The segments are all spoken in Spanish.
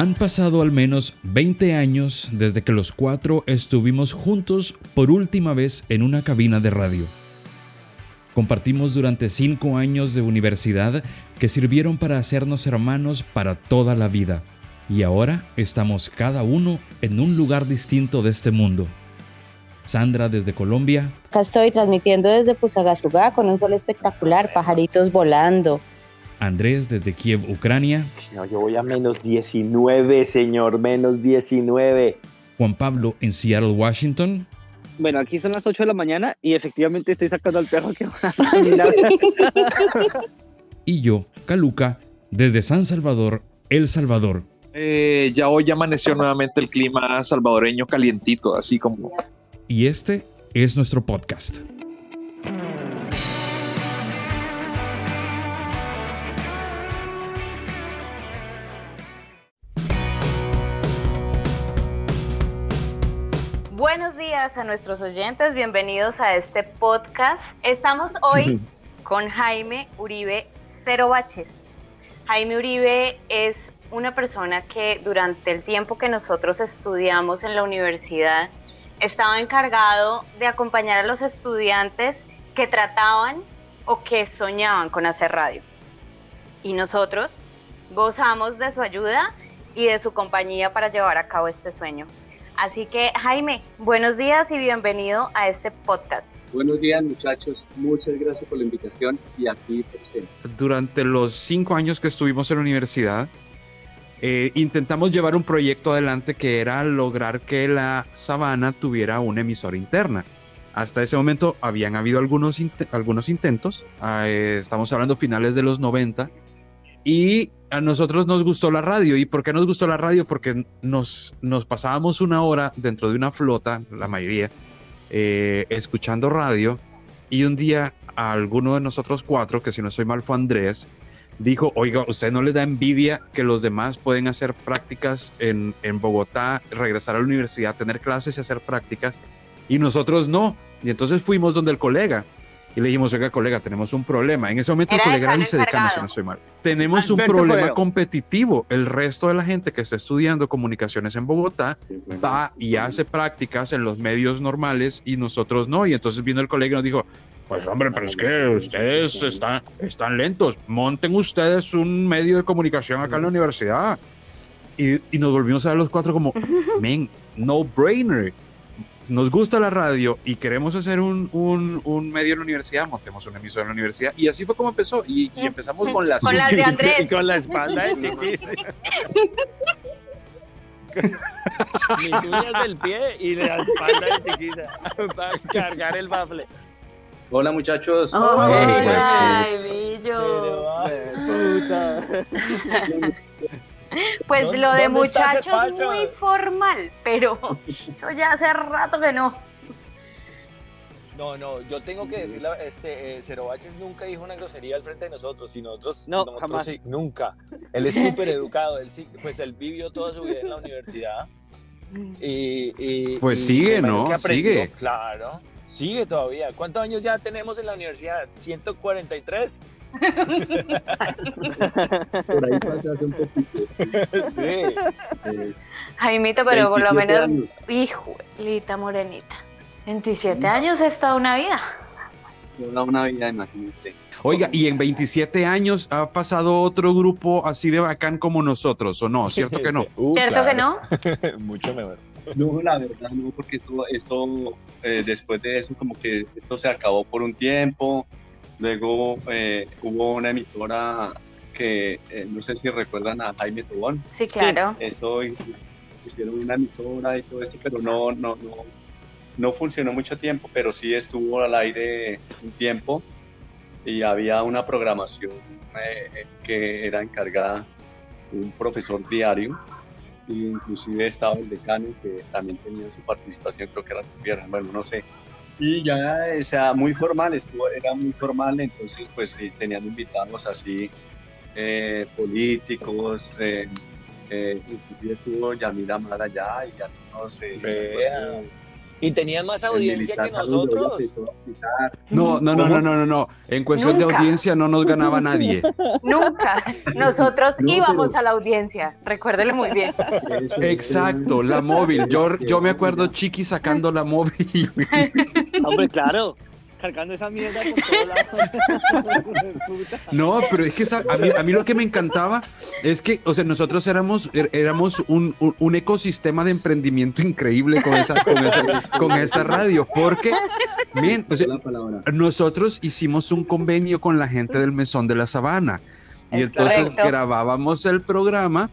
Han pasado al menos 20 años desde que los cuatro estuvimos juntos por última vez en una cabina de radio. Compartimos durante cinco años de universidad que sirvieron para hacernos hermanos para toda la vida. Y ahora estamos cada uno en un lugar distinto de este mundo. Sandra desde Colombia. Acá estoy transmitiendo desde Fusagasugá con un sol espectacular, pajaritos volando. Andrés desde Kiev, Ucrania. No, yo voy a menos 19, señor, menos 19. Juan Pablo en Seattle, Washington. Bueno, aquí son las 8 de la mañana y efectivamente estoy sacando al perro que Y yo, Caluca, desde San Salvador, El Salvador. Eh, ya hoy amaneció nuevamente el clima salvadoreño calientito, así como... Y este es nuestro podcast. Días a nuestros oyentes, bienvenidos a este podcast. Estamos hoy con Jaime Uribe Cero Baches. Jaime Uribe es una persona que durante el tiempo que nosotros estudiamos en la universidad estaba encargado de acompañar a los estudiantes que trataban o que soñaban con hacer radio. Y nosotros gozamos de su ayuda y de su compañía para llevar a cabo este sueño. Así que Jaime, buenos días y bienvenido a este podcast. Buenos días muchachos, muchas gracias por la invitación y aquí presente. Durante los cinco años que estuvimos en la universidad, eh, intentamos llevar un proyecto adelante que era lograr que la Sabana tuviera una emisora interna. Hasta ese momento habían habido algunos, algunos intentos, ah, eh, estamos hablando finales de los 90, y a nosotros nos gustó la radio. ¿Y por qué nos gustó la radio? Porque nos, nos pasábamos una hora dentro de una flota, la mayoría, eh, escuchando radio. Y un día alguno de nosotros cuatro, que si no estoy mal fue Andrés, dijo, oiga, ¿usted no le da envidia que los demás pueden hacer prácticas en, en Bogotá, regresar a la universidad, tener clases y hacer prácticas? Y nosotros no. Y entonces fuimos donde el colega y le dijimos, oiga, colega, tenemos un problema. En ese momento el colega era vicedecano, si no estoy mal. Tenemos un problema competitivo. El resto de la gente que está estudiando comunicaciones en Bogotá va y hace prácticas en los medios normales y nosotros no. Y entonces vino el colega y nos dijo, pues hombre, pero es que ustedes están, están lentos. Monten ustedes un medio de comunicación acá en la universidad. Y, y nos volvimos a ver los cuatro como, men, no brainer nos gusta la radio y queremos hacer un, un, medio en la universidad, montemos una emisora en la universidad. Y así fue como empezó. Y, empezamos con las... Con las de Andrés. Y con la espalda de Chiquis. Mis uñas del pie y la espalda de Chiquisa para cargar el bafle. Hola muchachos. ay, billo. Puta. Pues lo de muchachos es muy formal, pero eso ya hace rato que no. No, no, yo tengo que decirle, este, eh, Cero Baches nunca dijo una grosería al frente de nosotros, y nosotros, no, jamás. Sí, nunca. Él es súper educado, él sí, pues él vivió toda su vida en la universidad. Y, pues sigue, ¿no? Sigue. Claro, sigue todavía. ¿Cuántos años ya tenemos en la universidad? ¿143? Por ahí pasa hace un poquito. Sí. Eh, Jaimito, pero por lo menos, hijo, lita morenita. 27 años es toda una vida. Toda una vida, imagínense. Oiga, y en 27 años ha pasado otro grupo así de bacán como nosotros, ¿o no? ¿Cierto que no? Uh, ¿Cierto que no? Mucho mejor. No, la verdad no, porque eso, eso eh, después de eso como que eso se acabó por un tiempo, Luego eh, hubo una emisora que eh, no sé si recuerdan a Jaime Tobón. Sí, claro. Eso hicieron una emisora y todo esto, pero no, no, no, no funcionó mucho tiempo, pero sí estuvo al aire un tiempo y había una programación eh, que era encargada de un profesor diario inclusive estaba el decano que también tenía su participación, creo que era el bueno, no sé, y ya, o sea, muy formal, estuvo, era muy formal, entonces pues sí, tenían invitados así eh, políticos, eh, eh, inclusive estuvo Yamila Mara allá y ya no sé. Y tenían más audiencia que nosotros. No, no, no, no, no, no, no. En cuestión de audiencia no nos ganaba nadie. Nunca. Nosotros No, íbamos pero- a la audiencia. Recuérdele muy bien. Exacto, la móvil. Yo, yo me acuerdo Chiqui sacando la móvil. Hombre, claro. Cargando esa mierda por todos lados. Puta. No, pero es que esa- a, mí, a mí lo que me encantaba es que, o sea, nosotros éramos, er- éramos un, un- ecosistema de emprendimiento increíble con esa, con esa, con esa radio, porque, bien, o sea, nosotros hicimos un convenio con la gente del Mesón de la Sabana y Es entonces correcto. grabábamos el programa,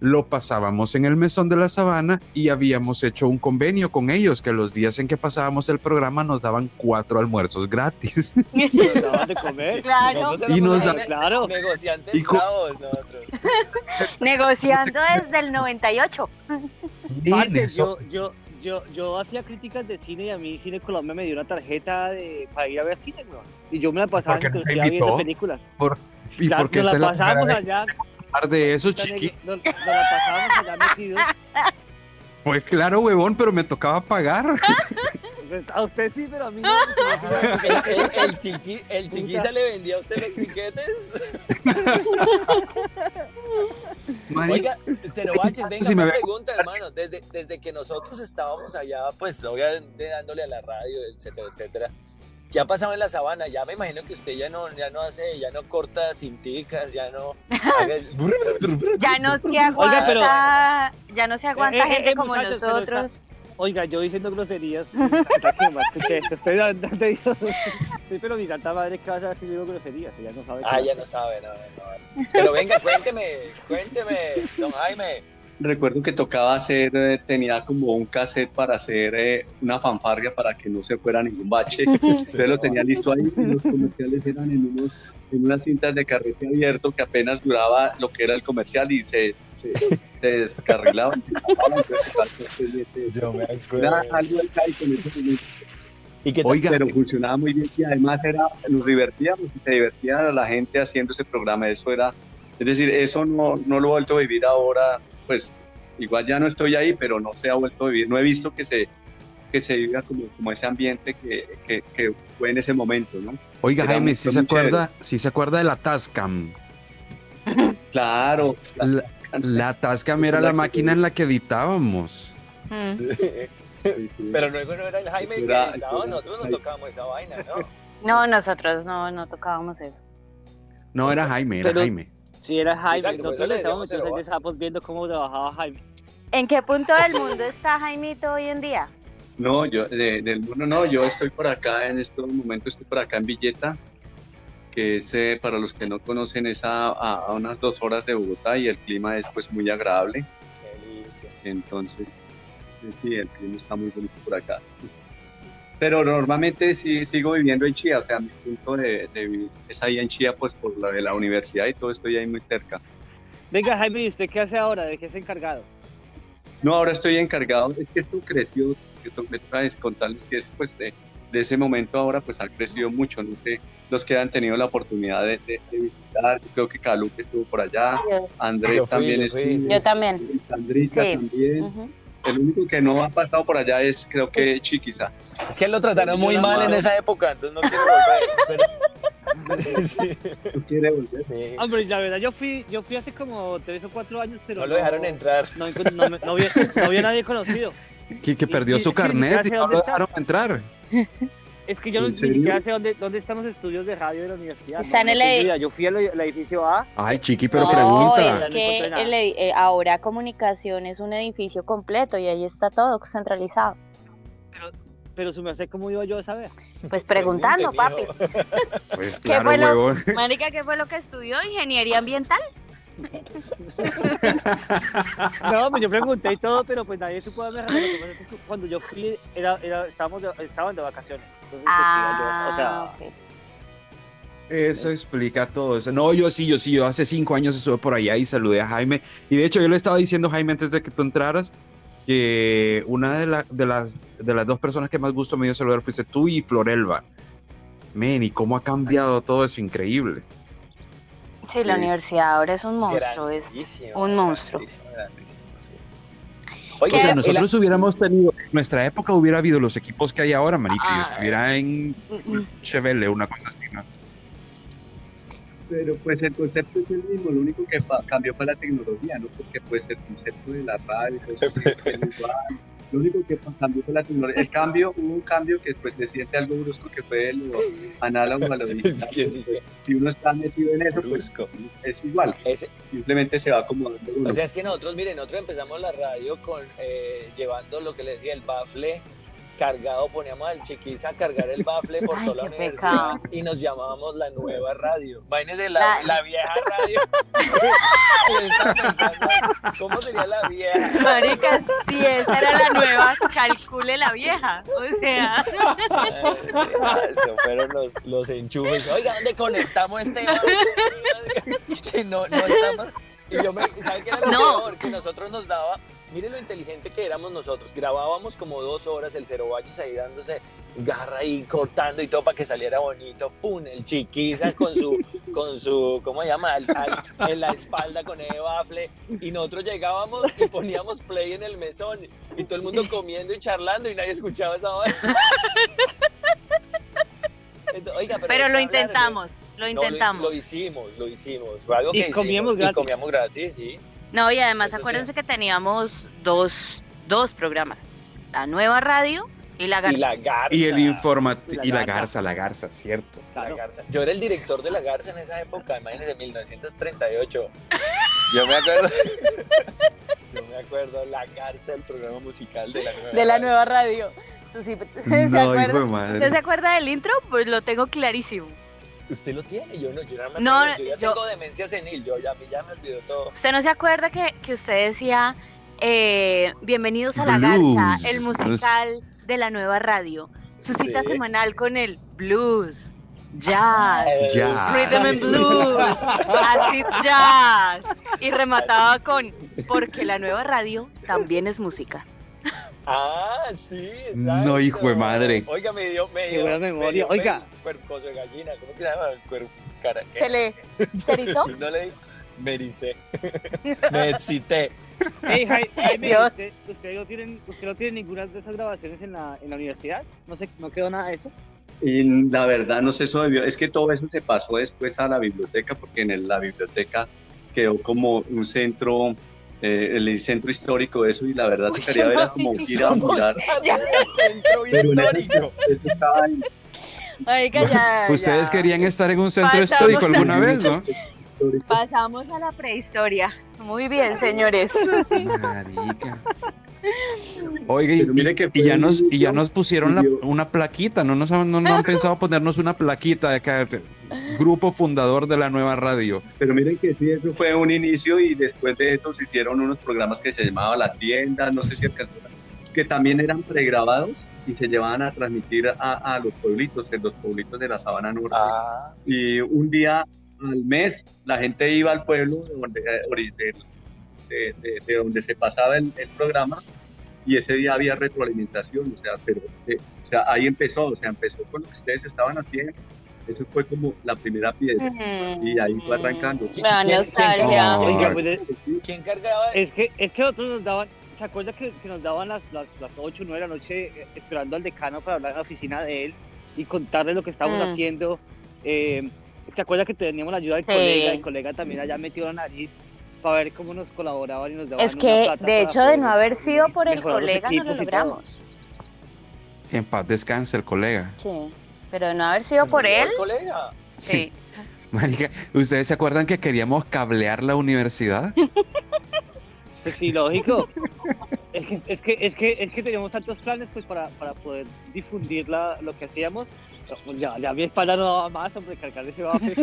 lo pasábamos en el Mesón de la Sabana y habíamos hecho un convenio con ellos que los días en que pasábamos el programa nos daban cuatro almuerzos gratis. Nos daban de comer. Claro, Y nos da- Claro. negociantes Y bravos nosotros. negociando desde el 98. Bien, Parce, eso- yo, yo, yo, yo hacía críticas de cine y a mí Cine Colombia me dio una tarjeta de, para ir a ver cine, weón. Y yo me la pasaba ¿Por qué en películas. ¿Y Claro, por qué nos esta es la pasábamos vez allá. Hablar de eso, chiqui? allá metidos. Pues claro, huevón, pero me tocaba pagar. Pues, A usted sí, pero a mí no. El, el, el chiqui, el chiquiza le vendía a usted los tiquetes. Oiga, Cero Baches, venga, Si me pregunta, hermano. Desde, desde que nosotros estábamos allá, pues obviamente dándole a la radio, etcétera, etcétera. ¿Qué ha pasado en la sabana? Ya me imagino que usted ya no, ya no hace, ya no corta cinticas, ya no. haga- Ya no se aguanta, pero- ya no se aguanta Eh, eh, gente eh, como muchachos, nosotros. Oiga, yo diciendo groserías. que esto. Estoy dando. Pero mi santa madre que va a saber que yo digo groserías. Ella no sabe. Ah, ya no sabe, no, no. Pero venga, cuénteme, cuénteme, don Jaime. Recuerdo que tocaba hacer, eh, tenía como un cassette para hacer eh, una fanfarria para que no se fuera ningún bache. Entonces lo tenía listo ahí y los comerciales eran en, unos, en unas cintas de carrete abierto que apenas duraba lo que era el comercial y se, se, se descarrilaban. se tapaban, entonces tocaba estar pendiente de eso. Yo me Era algo ahí con ese momento, ¿Y qué tal? Oiga, pero funcionaba muy bien y además era, nos divertíamos y se divertía la gente haciendo ese programa. Eso era, es decir, eso no, no lo he vuelto a vivir ahora, pues igual ya no estoy ahí, pero no se ha vuelto a vivir. No he visto que se, que se viva como, como ese ambiente que, que, que fue en ese momento, ¿no? oiga Era Jaime, si fue se acuerda, si se acuerda de la Tascam. Claro. La, la Tascam era la máquina en la que editábamos. Mm. Sí, sí. Pero luego no era el Jaime el que Era- editaba, era- nosotros no tocábamos esa vaina, ¿no? No, nosotros no, no tocábamos eso. No era Jaime, era Pero- Jaime. Sí, era Jaime. exacto, Nosotros estábamos entonces cero estábamos viendo cómo trabajaba Jaime. ¿En qué punto del mundo está Jaimito hoy en día? No, yo de- del mundo no, yo estoy por acá en estos momentos, estoy por acá en Villeta, que es, eh, para los que no conocen, es a, a- unas dos horas de Bogotá y el clima es pues muy agradable, Qué delicia. entonces sí, el clima está muy bonito por acá. Pero normalmente sí sigo viviendo en Chía, o sea, mi punto de, de vivir es ahí en Chía, pues por la de la universidad y todo estoy ahí muy cerca. Venga, Jaime, ¿y usted qué hace ahora? ¿De qué es encargado? No, ahora estoy encargado, es que esto creció, que to- me toca contarles que es pues de, de ese momento ahora pues ha crecido mucho, no sé, los que han tenido la oportunidad de, de- de visitar, yo creo que Calu que estuvo por allá, Andrés también estuvo, yo también. Sandrita Sí. también. El único que no ha pasado por allá es creo que Chiquiza. Es que lo trataron muy mal en esa época, entonces no quiero volver. Pero... sí, ¿No quiere volver? sí. Hombre, la verdad, yo fui, yo fui hace como tres o cuatro años, pero No lo dejaron entrar. No, no, me- no había, no había nadie conocido. Que, que perdió y- su y- carnet y ¿sabe no lo dejaron entrar. Es que yo no, sé dónde, dónde están los estudios de radio de la universidad. Está no, en no el tengo ed- idea. Yo fui al, al edificio A. Ay, chiqui, pero no, pregunta. es No que el eh, ahora comunicación es un edificio completo y ahí está todo centralizado. Pero su merced, ¿cómo iba yo a saber? Pues preguntando, Pregunte, papi. Pues ¿Qué claro, fue lo-. Marica, ¿qué fue lo que estudió? Ingeniería ambiental. No, pues yo pregunté y todo, pero pues nadie supo darme cuando yo fui, era, era, estábamos de, estaban de vacaciones. Entonces, pues, iba yo, o sea, Ah. Eso explica todo eso. No, yo sí, yo sí, yo hace cinco años estuve por allá y saludé a Jaime. Y de hecho, yo le estaba diciendo, Jaime, antes de que tú entraras, que una de, la- de, las, de las dos personas que más gusto me dio saludar fuiste tú y Florelva. Men, y cómo ha cambiado todo eso, increíble. Sí, la universidad ahora es un monstruo. Es... Un monstruo. grandísimo, grandísimo, sí. ¿Qué? O sea, el- nosotros hubiéramos tenido nuestra época hubiera habido los equipos que hay ahora, marica, y Ah. estuviera en. Chevelle, una cosa así, ¿no? Pero pues el concepto es el mismo, lo único que cambió fue la tecnología, ¿no? Porque pues el concepto de la radio, pues, es igual. Lo único que cambió fue la tecnología. El cambio, hubo un cambio que pues se siente algo brusco que fue lo análogo a lo digital. Es que sí. Pues, Si uno está metido en eso, pues es igual, simplemente se va acomodando uno. O sea, es que nosotros, miren, nosotros empezamos la radio con eh, llevando lo que le decía el bafle cargado, poníamos al chiquiza a cargar el bafle por Ay, toda la universidad pecado. y nos llamábamos la nueva radio. Imagínense la, La- la vieja radio. ¿Cómo sería la vieja? Marica, si esa era la nueva, calcule la vieja. O sea, Eso fueron los, los enchufes. Oiga, ¿dónde conectamos este? Que no, no estamos. Y yo me, ¿sabe qué era lo No. peor? Que nosotros nos daba, mire lo inteligente que éramos nosotros. Grabábamos como dos horas el cero baches ahí dándose garra y cortando y todo para que saliera bonito. Pum, el chiquiza con su, con su, ¿cómo se llama? Al- al- en la espalda con el bafle. Y nosotros llegábamos y poníamos play en el mesón. Y todo el mundo comiendo y charlando y nadie escuchaba esa voz. Entonces, Oiga, pero, pero ¿de lo intentamos, lo No, intentamos. lo, hicimos, lo hicimos. Fue algo Y que comíamos hicimos. gratis. Y comíamos gratis, sí. No, y además Eso acuérdense que teníamos dos, dos programas. La nueva radio y la Y garza. la garza. Y el informativo, La y la garza. la garza, cierto. La garza. Yo era el director de la garza en esa época, imagínense, 1938. Yo me acuerdo. Yo me acuerdo, la garza, el programa musical de la nueva. De la radio. nueva radio. Susi, ¿se No, hijo de acuerda? madre. ¿Usted se acuerda del intro? Pues lo tengo clarísimo. ¿Usted lo tiene? Yo no, yo no me No, acuerdo. yo ya yo- tengo demencia senil, yo ya, ya me olvidó todo. ¿Usted no se acuerda que, que usted decía, eh, bienvenidos a La Blues. Garza, el musical de la nueva radio? Su cita Sí. semanal con el blues, jazz, Jazz. rhythm and blues, acid jazz. Y remataba con, porque la nueva radio también es música. Ah, sí, exacto. No, hijo de madre. Oiga, me dio, me Qué dio. buena me memoria. dio Oiga. Cuerposo de gallina, ¿cómo se llama? Cuerpo, cara, ¿qué? ¿Se le se erizó? No le di. Me ericé. Me excité. Hey, Jai- Jaime, Dios. ¿usted, usted no tiene, ¿usted no tiene ninguna de esas grabaciones en la, en la universidad? ¿No, se, ¿No quedó nada de eso? Y la verdad, no sé, eso debió, es que todo eso se pasó después a la biblioteca, porque en el- la biblioteca quedó como un centro, eh, el centro histórico de eso, y la verdad Uy, tocaría ver no, como ir a mirar. Centro Pero en ese- histórico. eso estaba en- Marica, ya, Ustedes ya. querían estar en un centro Pasamos histórico alguna vez, ¿no? Pasamos a la prehistoria. Muy bien, señores. Marica. Oiga, y, mire que y ya nos, y ya nos pusieron la- una plaquita, ¿no? Nos han- no, no han pensado ponernos una plaquita de acá, grupo fundador de la nueva radio. Pero miren que sí, eso fue un inicio y después de eso se hicieron unos programas que se llamaba La Tienda, no sé si alcanzó, que también eran pregrabados y se llevaban a transmitir a, a los pueblitos, en los pueblitos de la Sabana Norte. Ah, Y un día al mes la gente iba al pueblo de donde, ori- de, de- de- de donde se pasaba el, el programa y ese día había retroalimentación, o sea, pero eh, o sea, ahí empezó, o sea, empezó con lo que ustedes estaban haciendo. Eso fue como la primera piedra y ahí fue arrancando. La ¿Quién- nostalgia. quién- Oiga, Ay. pues, ¿Quién cargaba? es que, es que nosotros nos daban, ¿se acuerda que, que nos daban las, las, las 8 o 9 de la noche eh, esperando al decano para hablar en la oficina de él y contarle lo que estábamos Mm. haciendo? Eh, ¿Se acuerda que teníamos la ayuda del Sí. colega? El colega también allá metió la nariz para ver cómo nos colaboraban y nos daban Es una que, plata de hecho, de no haber sido por el colega, no lo logramos. En paz descanse el colega. Sí. Pero de no haber sido ¿Se por él, el colega? sí. Marica, ¿ustedes se acuerdan que queríamos cablear la universidad? Pues sí, lógico. Es, que, es, que, es, que, es que teníamos tantos planes pues para, para poder difundir la, lo que hacíamos. Ya, ya mi espalda no daba más, hombre, cargar ese bafle.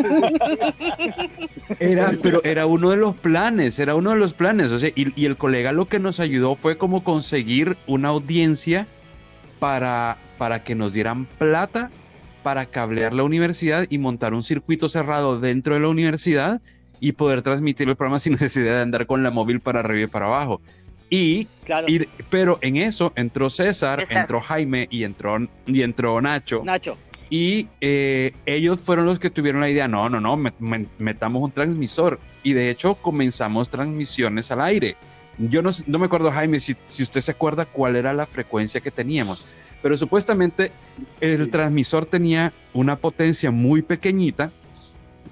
Era, pero era uno de los planes, era uno de los planes. O sea, y, y el colega lo que nos ayudó fue como conseguir una audiencia para, para que nos dieran plata para cablear la universidad y montar un circuito cerrado dentro de la universidad y poder transmitir el programa sin necesidad de andar con la móvil para arriba y para abajo. Y, claro, y- pero en eso entró César, entró Jaime y entró, y entró Nacho. Nacho. Y eh, ellos fueron los que tuvieron la idea, no, no, no, met- met- metamos un transmisor. Y de hecho comenzamos transmisiones al aire. Yo no, no me acuerdo, Jaime, si, si usted se acuerda cuál era la frecuencia que teníamos, pero supuestamente el transmisor tenía una potencia muy pequeñita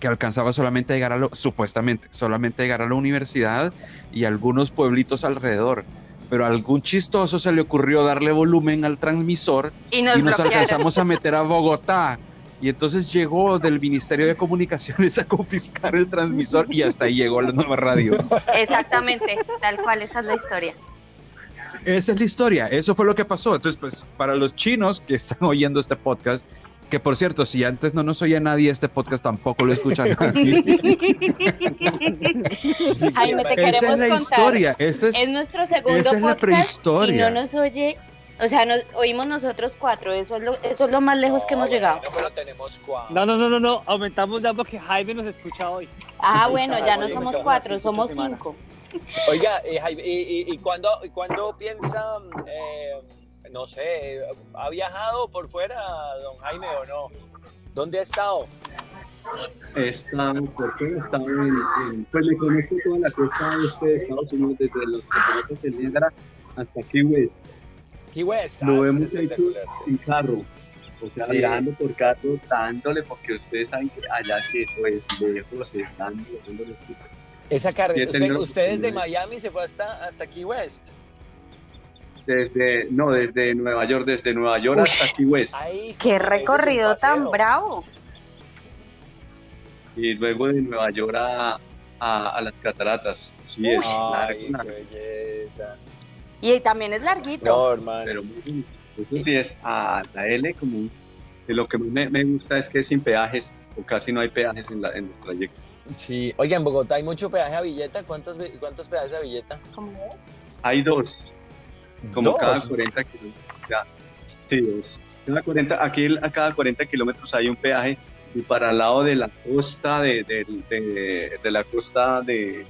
que alcanzaba solamente a llegar a lo, supuestamente, solamente a llegar a la universidad y algunos pueblitos alrededor. Pero a algún chistoso se le ocurrió darle volumen al transmisor Y nos y nos alcanzamos a meter a Bogotá. Y entonces llegó del Ministerio de Comunicaciones a confiscar el transmisor y hasta ahí llegó la nueva radio. Exactamente, tal cual, esa es la historia. Esa es la historia, eso fue lo que pasó. Entonces, pues para los chinos que están oyendo este podcast, que por cierto, si antes no nos oía nadie, este podcast tampoco lo escucha nadie. Jaime, te Esa es queremos la contar. historia, es, Es nuestro segundo esa es la podcast prehistoria. y no nos oye, o sea, nos oímos nosotros cuatro, eso es lo, eso es lo más lejos que hemos llegado. No, pero tenemos cuatro. No, no, no, no, no, aumentamos ya porque Jaime nos escucha hoy. Ah, bueno, ya Ah, no somos cuatro, somos cinco. Oiga, eh, Jaime, ¿y, y, y cuándo, y cuándo piensa, eh, no sé, ha viajado por fuera, don Jaime, o no? ¿Dónde ha estado? He estado, ¿por qué he estado en, en- pues me conozco toda la costa este de Estados Unidos, desde los campeonatos de Niagara hasta Key West. Key West. ah, Lo hemos es hecho en carro, o sea, Sí. viajando por carro, dándole, porque ustedes saben que allá que eso es lejos, estando, dándole súper. Esa carrera, usted, usted desde. Miami se fue hasta, hasta Key West. Desde, no, desde Nueva York, desde Nueva York hasta Key West. Ay, Qué recorrido tan bravo. Y luego de Nueva York a, a, a las cataratas. Sí, es Ay, largo, qué belleza. Y también es larguito. No, hermano. pero muy bonito. Eso sí es a la L como de lo que más me, me gusta es que es sin peajes o casi no hay peajes en, la, en el trayecto. Sí, oiga, en Bogotá hay mucho peaje a Villeta. ¿Cuántos, ve- cuántos peajes a es? Hay dos, como Dos. cada 40 kilómetros. Sí, dos. Cada 40, aquí a cada 40 kilómetros hay un peaje y para el lado de la costa de, de, de- de la costa de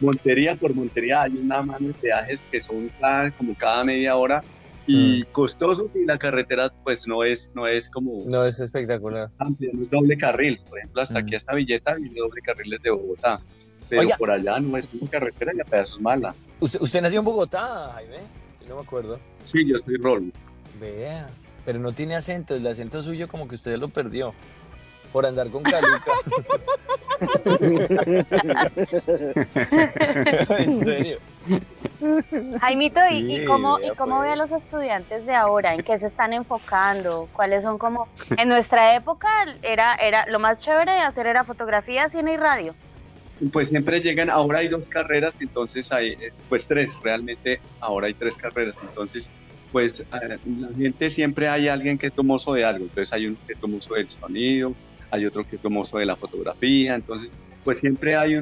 Montería por Montería hay una mano de peajes que son cada- como cada media hora y costosos y la carretera pues no es no es como No, es espectacular. amplia, no es doble carril. Por ejemplo, hasta Mm. aquí hasta Villeta viene doble carril desde Bogotá. Pero Oiga. por allá no es una carretera y a pedazos mala. ¿Usted, usted nació en Bogotá, Jaime? No me acuerdo. Sí, yo soy Rol. Vea, pero no tiene acento. El acento suyo como que usted lo perdió. Por andar con caluca. en serio. Jaimito, ¿y, y cómo, ¿y cómo pues. ve a los estudiantes de ahora? ¿En qué se están enfocando? ¿Cuáles son como...? En nuestra época era, era lo más chévere de hacer era fotografía, cine y radio. Pues siempre llegan, ahora hay dos carreras, entonces hay, eh, pues tres, realmente ahora hay tres carreras, entonces pues eh, la gente siempre hay alguien que es tomoso de algo, entonces hay uno que es tomoso del sonido, hay otro que es tomoso de la fotografía, entonces pues siempre hay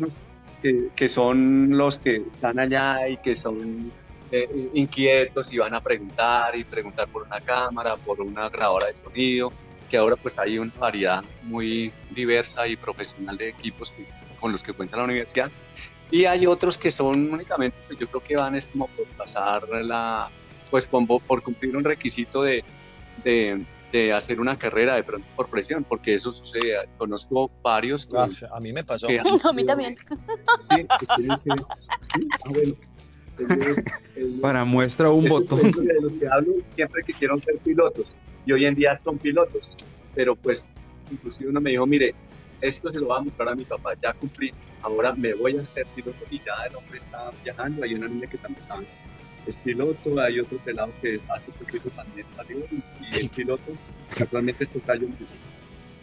que, que son los que están allá y que son eh, inquietos y van a preguntar y preguntar por una cámara, por una grabadora de sonido, que ahora pues hay una variedad muy diversa y profesional de equipos que- con los que cuenta la universidad. Y hay otros que son únicamente, pues yo creo que van es como por pasar la, pues por, por cumplir un requisito de, de, de hacer una carrera de pronto por presión, porque eso sucede. Conozco varios que, Ah, a mí me pasó. que No, a mí también. Sí, que que- sí, ah, bueno. Ellos- ellos- Para muestra un botón. de los que hablo siempre quisieron ser pilotos y hoy en día son pilotos, pero pues inclusive uno me dijo, mire, esto se lo va a mostrar a mi papá, ya cumplí, ahora me voy a ser piloto y ya el hombre está viajando, hay una niña que también está- es piloto, hay otro pelado que hace poquito también salió y, es piloto, actualmente es tocayo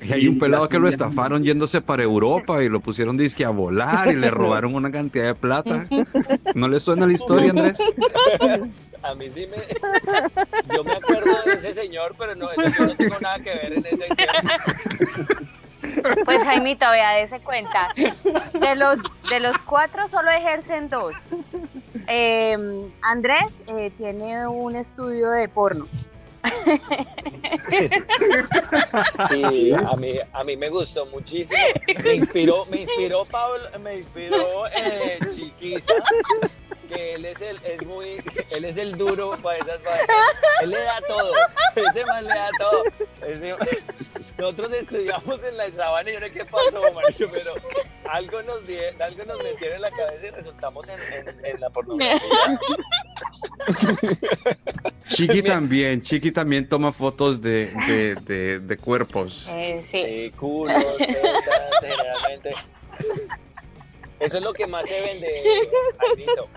Y hay un pelado que lo estafaron yéndose para Europa y lo pusieron disque a volar y le robaron una cantidad de plata. ¿No le suena la historia, Andrés? A mí sí me. Yo me acuerdo de ese señor, pero no, eso yo no tengo nada que ver en ese tema. Pues Jaimito, vea, dése cuenta. De los, de los cuatro solo ejercen dos. Eh, Andrés eh, tiene un estudio de porno. Sí, a mí, a mí me gustó muchísimo. Me inspiró, me inspiró Pablo, me inspiró eh, Chiquiza, que él es el, es muy, él es el duro para esas vainas. Él le da todo, ese man le da todo. Ese- nosotros estudiamos en la sabana y yo no sé qué pasó, marico, pero algo nos, die- algo nos metieron en la cabeza y resultamos en, en- en la pornografía. Chiqui también, Chiqui también toma fotos de, de, de- de cuerpos. Eh, sí. Sí, culos, tetas, generalmente. Eso es lo que más se vende, Jaimito.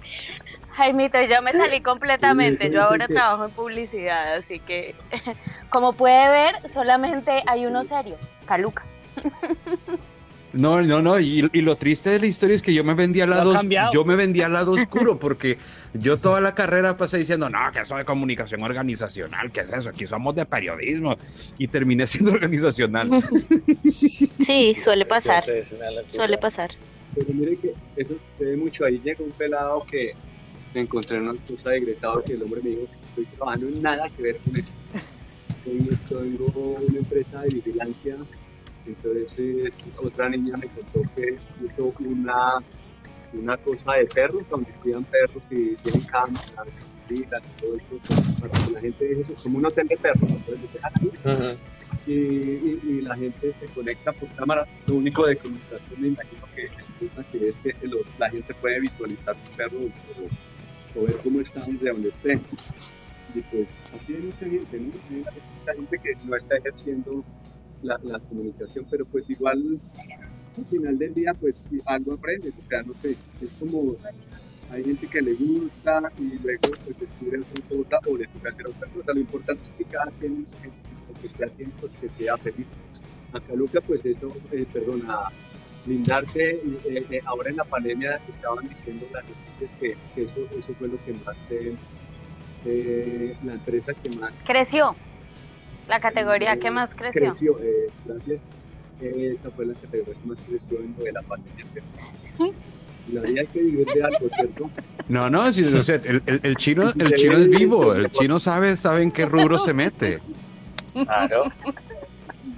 Jaimito, yo me salí completamente. Yo ahora trabajo en publicidad, así que, como puede ver, solamente hay uno serio, Caluca. No, no, no, y, y lo triste de la historia es que yo me vendí al lado, yo me vendí al lado oscuro porque yo toda la carrera pasé diciendo, no, que eso de comunicación organizacional, ¿qué es eso? Aquí somos de periodismo y terminé siendo organizacional. Sí, suele pasar, suele pasar. Pero mire que eso sucede mucho. Ahí llegó un pelado que me encontré en una cosa de egresados y el hombre me dijo estoy trabajando en nada que ver con eso. Tengo, una empresa de vigilancia. Entonces otra niña me contó que hizo una, una cosa de perros, donde cuidan perros y tienen cámaras, y todo eso, para que la gente deje eso, como un hotel de perros. Entonces, Ujú. Y, la gente se conecta por cámara. Lo único de comunicación me imagino que es que, es que la gente puede visualizar su perro o, ver cómo está de donde esté. Y pues así hay mucha gente. Hay mucha gente que no está ejerciendo la, comunicación, pero pues igual al final del día pues algo aprendes, o sea, no sé, es como hay gente que le gusta y luego pues descubre otra cosa o le toca hacer otra cosa. Lo importante es que cada quien eh, que sea tiempo que sea feliz. Acá Luca, pues eso, eh, perdón, a blindarse, eh, eh, ahora en la pandemia estaban diciendo las noticias que, que eso, eso fue lo que más, eh, eh, la empresa que más Creció. La categoría que más creció. creció, eh, gracias. Eh, esta fue la categoría que más creció en lo de la pandemia. pero La vida hay que vivir de algo, ¿cierto? No, no, si- o sea, el, el- el chino, el chino es vivo, el chino sabe, sabe en qué rubro se mete. Claro.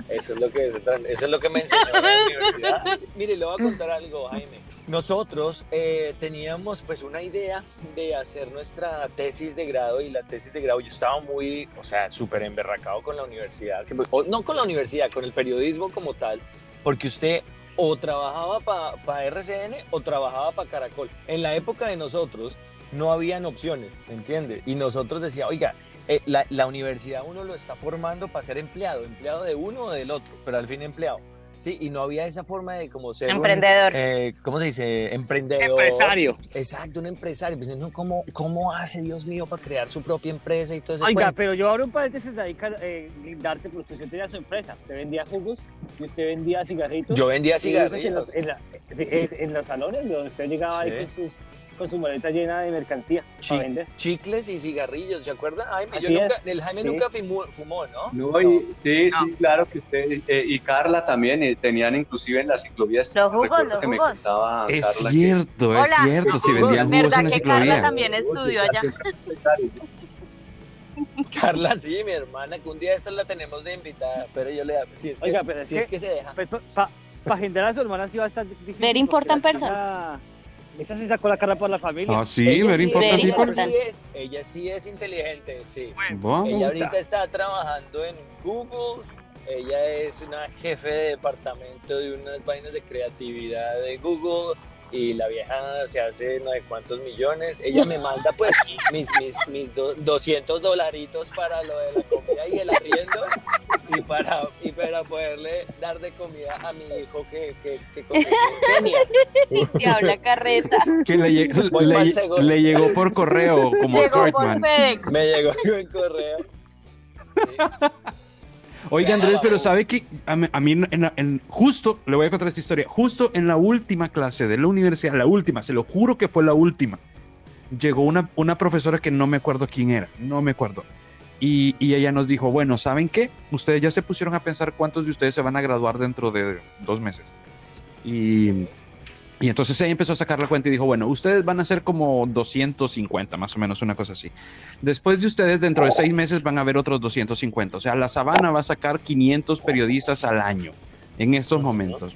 Eso es lo que, eso es lo que me enseñó en la universidad. Mire, le voy a contar algo, Jaime. Nosotros eh, teníamos pues una idea de hacer nuestra tesis de grado y la tesis de grado yo estaba muy, o sea, súper emberracado con la universidad, pues, no con la universidad, con el periodismo como tal, porque usted o trabajaba para RCN o trabajaba para Caracol. En la época de nosotros no habían opciones, ¿me entiende? Y nosotros decía, oiga, eh, la, la universidad uno lo está formando para ser empleado, empleado de uno o del otro, pero al fin empleado. Sí, y no había esa forma de como ser un, Emprendedor. eh, ¿cómo se dice? Emprendedor. Empresario. Exacto, un empresario. Pues, no, ¿cómo, ¿Cómo hace, Dios mío, para crear su propia empresa y todo eso? Oiga, pero yo abro un paréntesis ahí, Car- eh, Guindarte, porque usted tenía su empresa. Usted vendía jugos y usted vendía cigarritos. Yo vendía eso En en, la- en- en los salones donde usted llegaba ahí Sí. con, sus- con su maleta llena de mercancía para vender. Chicles y cigarrillos, ¿se acuerda? Jaime, yo es, nunca, el Jaime sí. nunca fumó, fumó, ¿no? No, y, sí, sí, claro que usted eh, y Carla también eh, tenían inclusive en las ciclovías. Los jugos, los que me jugos. contaba Es Carla que- cierto, es Hola. cierto, si vendían jugos ¿Verdad en la que Carla ciclovía. también estudió allá? Carla, sí, mi hermana, que un día esta la tenemos de invitada, pero yo le si es que, Oiga, pero es si que- es que se deja. Pues para agendar a su hermana sí va a estar difícil. Very porque important la person. cara- Esa sí sacó la cara por la familia. Ah, sí, ella, very sí, important ella, sí es, ella sí es inteligente, sí. Vamos. Ella ahorita está trabajando en Google. Ella es una jefe de departamento de unas vainas de creatividad de Google. Y la vieja se hace no sé cuántos millones. Ella me manda pues mis, mis, mis do- 200 dolaritos para lo de la comida y el arriendo. Y para, y para poderle dar de comida a mi hijo que, que, que Kenia. Y habla carreta. Que le, le- le llegó por correo, como Llegó por Cartman. FedEx. Me llegó en correo. Sí. Oiga, Andrés, pero sabe que a mí, a mí en en- justo, le voy a contar esta historia, justo en la última clase de la universidad, la última, se lo juro que fue la última, llegó una, una profesora que no me acuerdo quién era, no me acuerdo. Y, y ella nos dijo, bueno, ¿saben qué? Ustedes ya se pusieron a pensar cuántos de ustedes se van a graduar dentro de dos meses. Y, y entonces ella empezó a sacar la cuenta y dijo, bueno, ustedes van a ser como 250, más o menos, una cosa así. Después de ustedes, dentro de seis meses van a haber otros 250. O sea, la Sabana va a sacar 500 periodistas al año en estos momentos.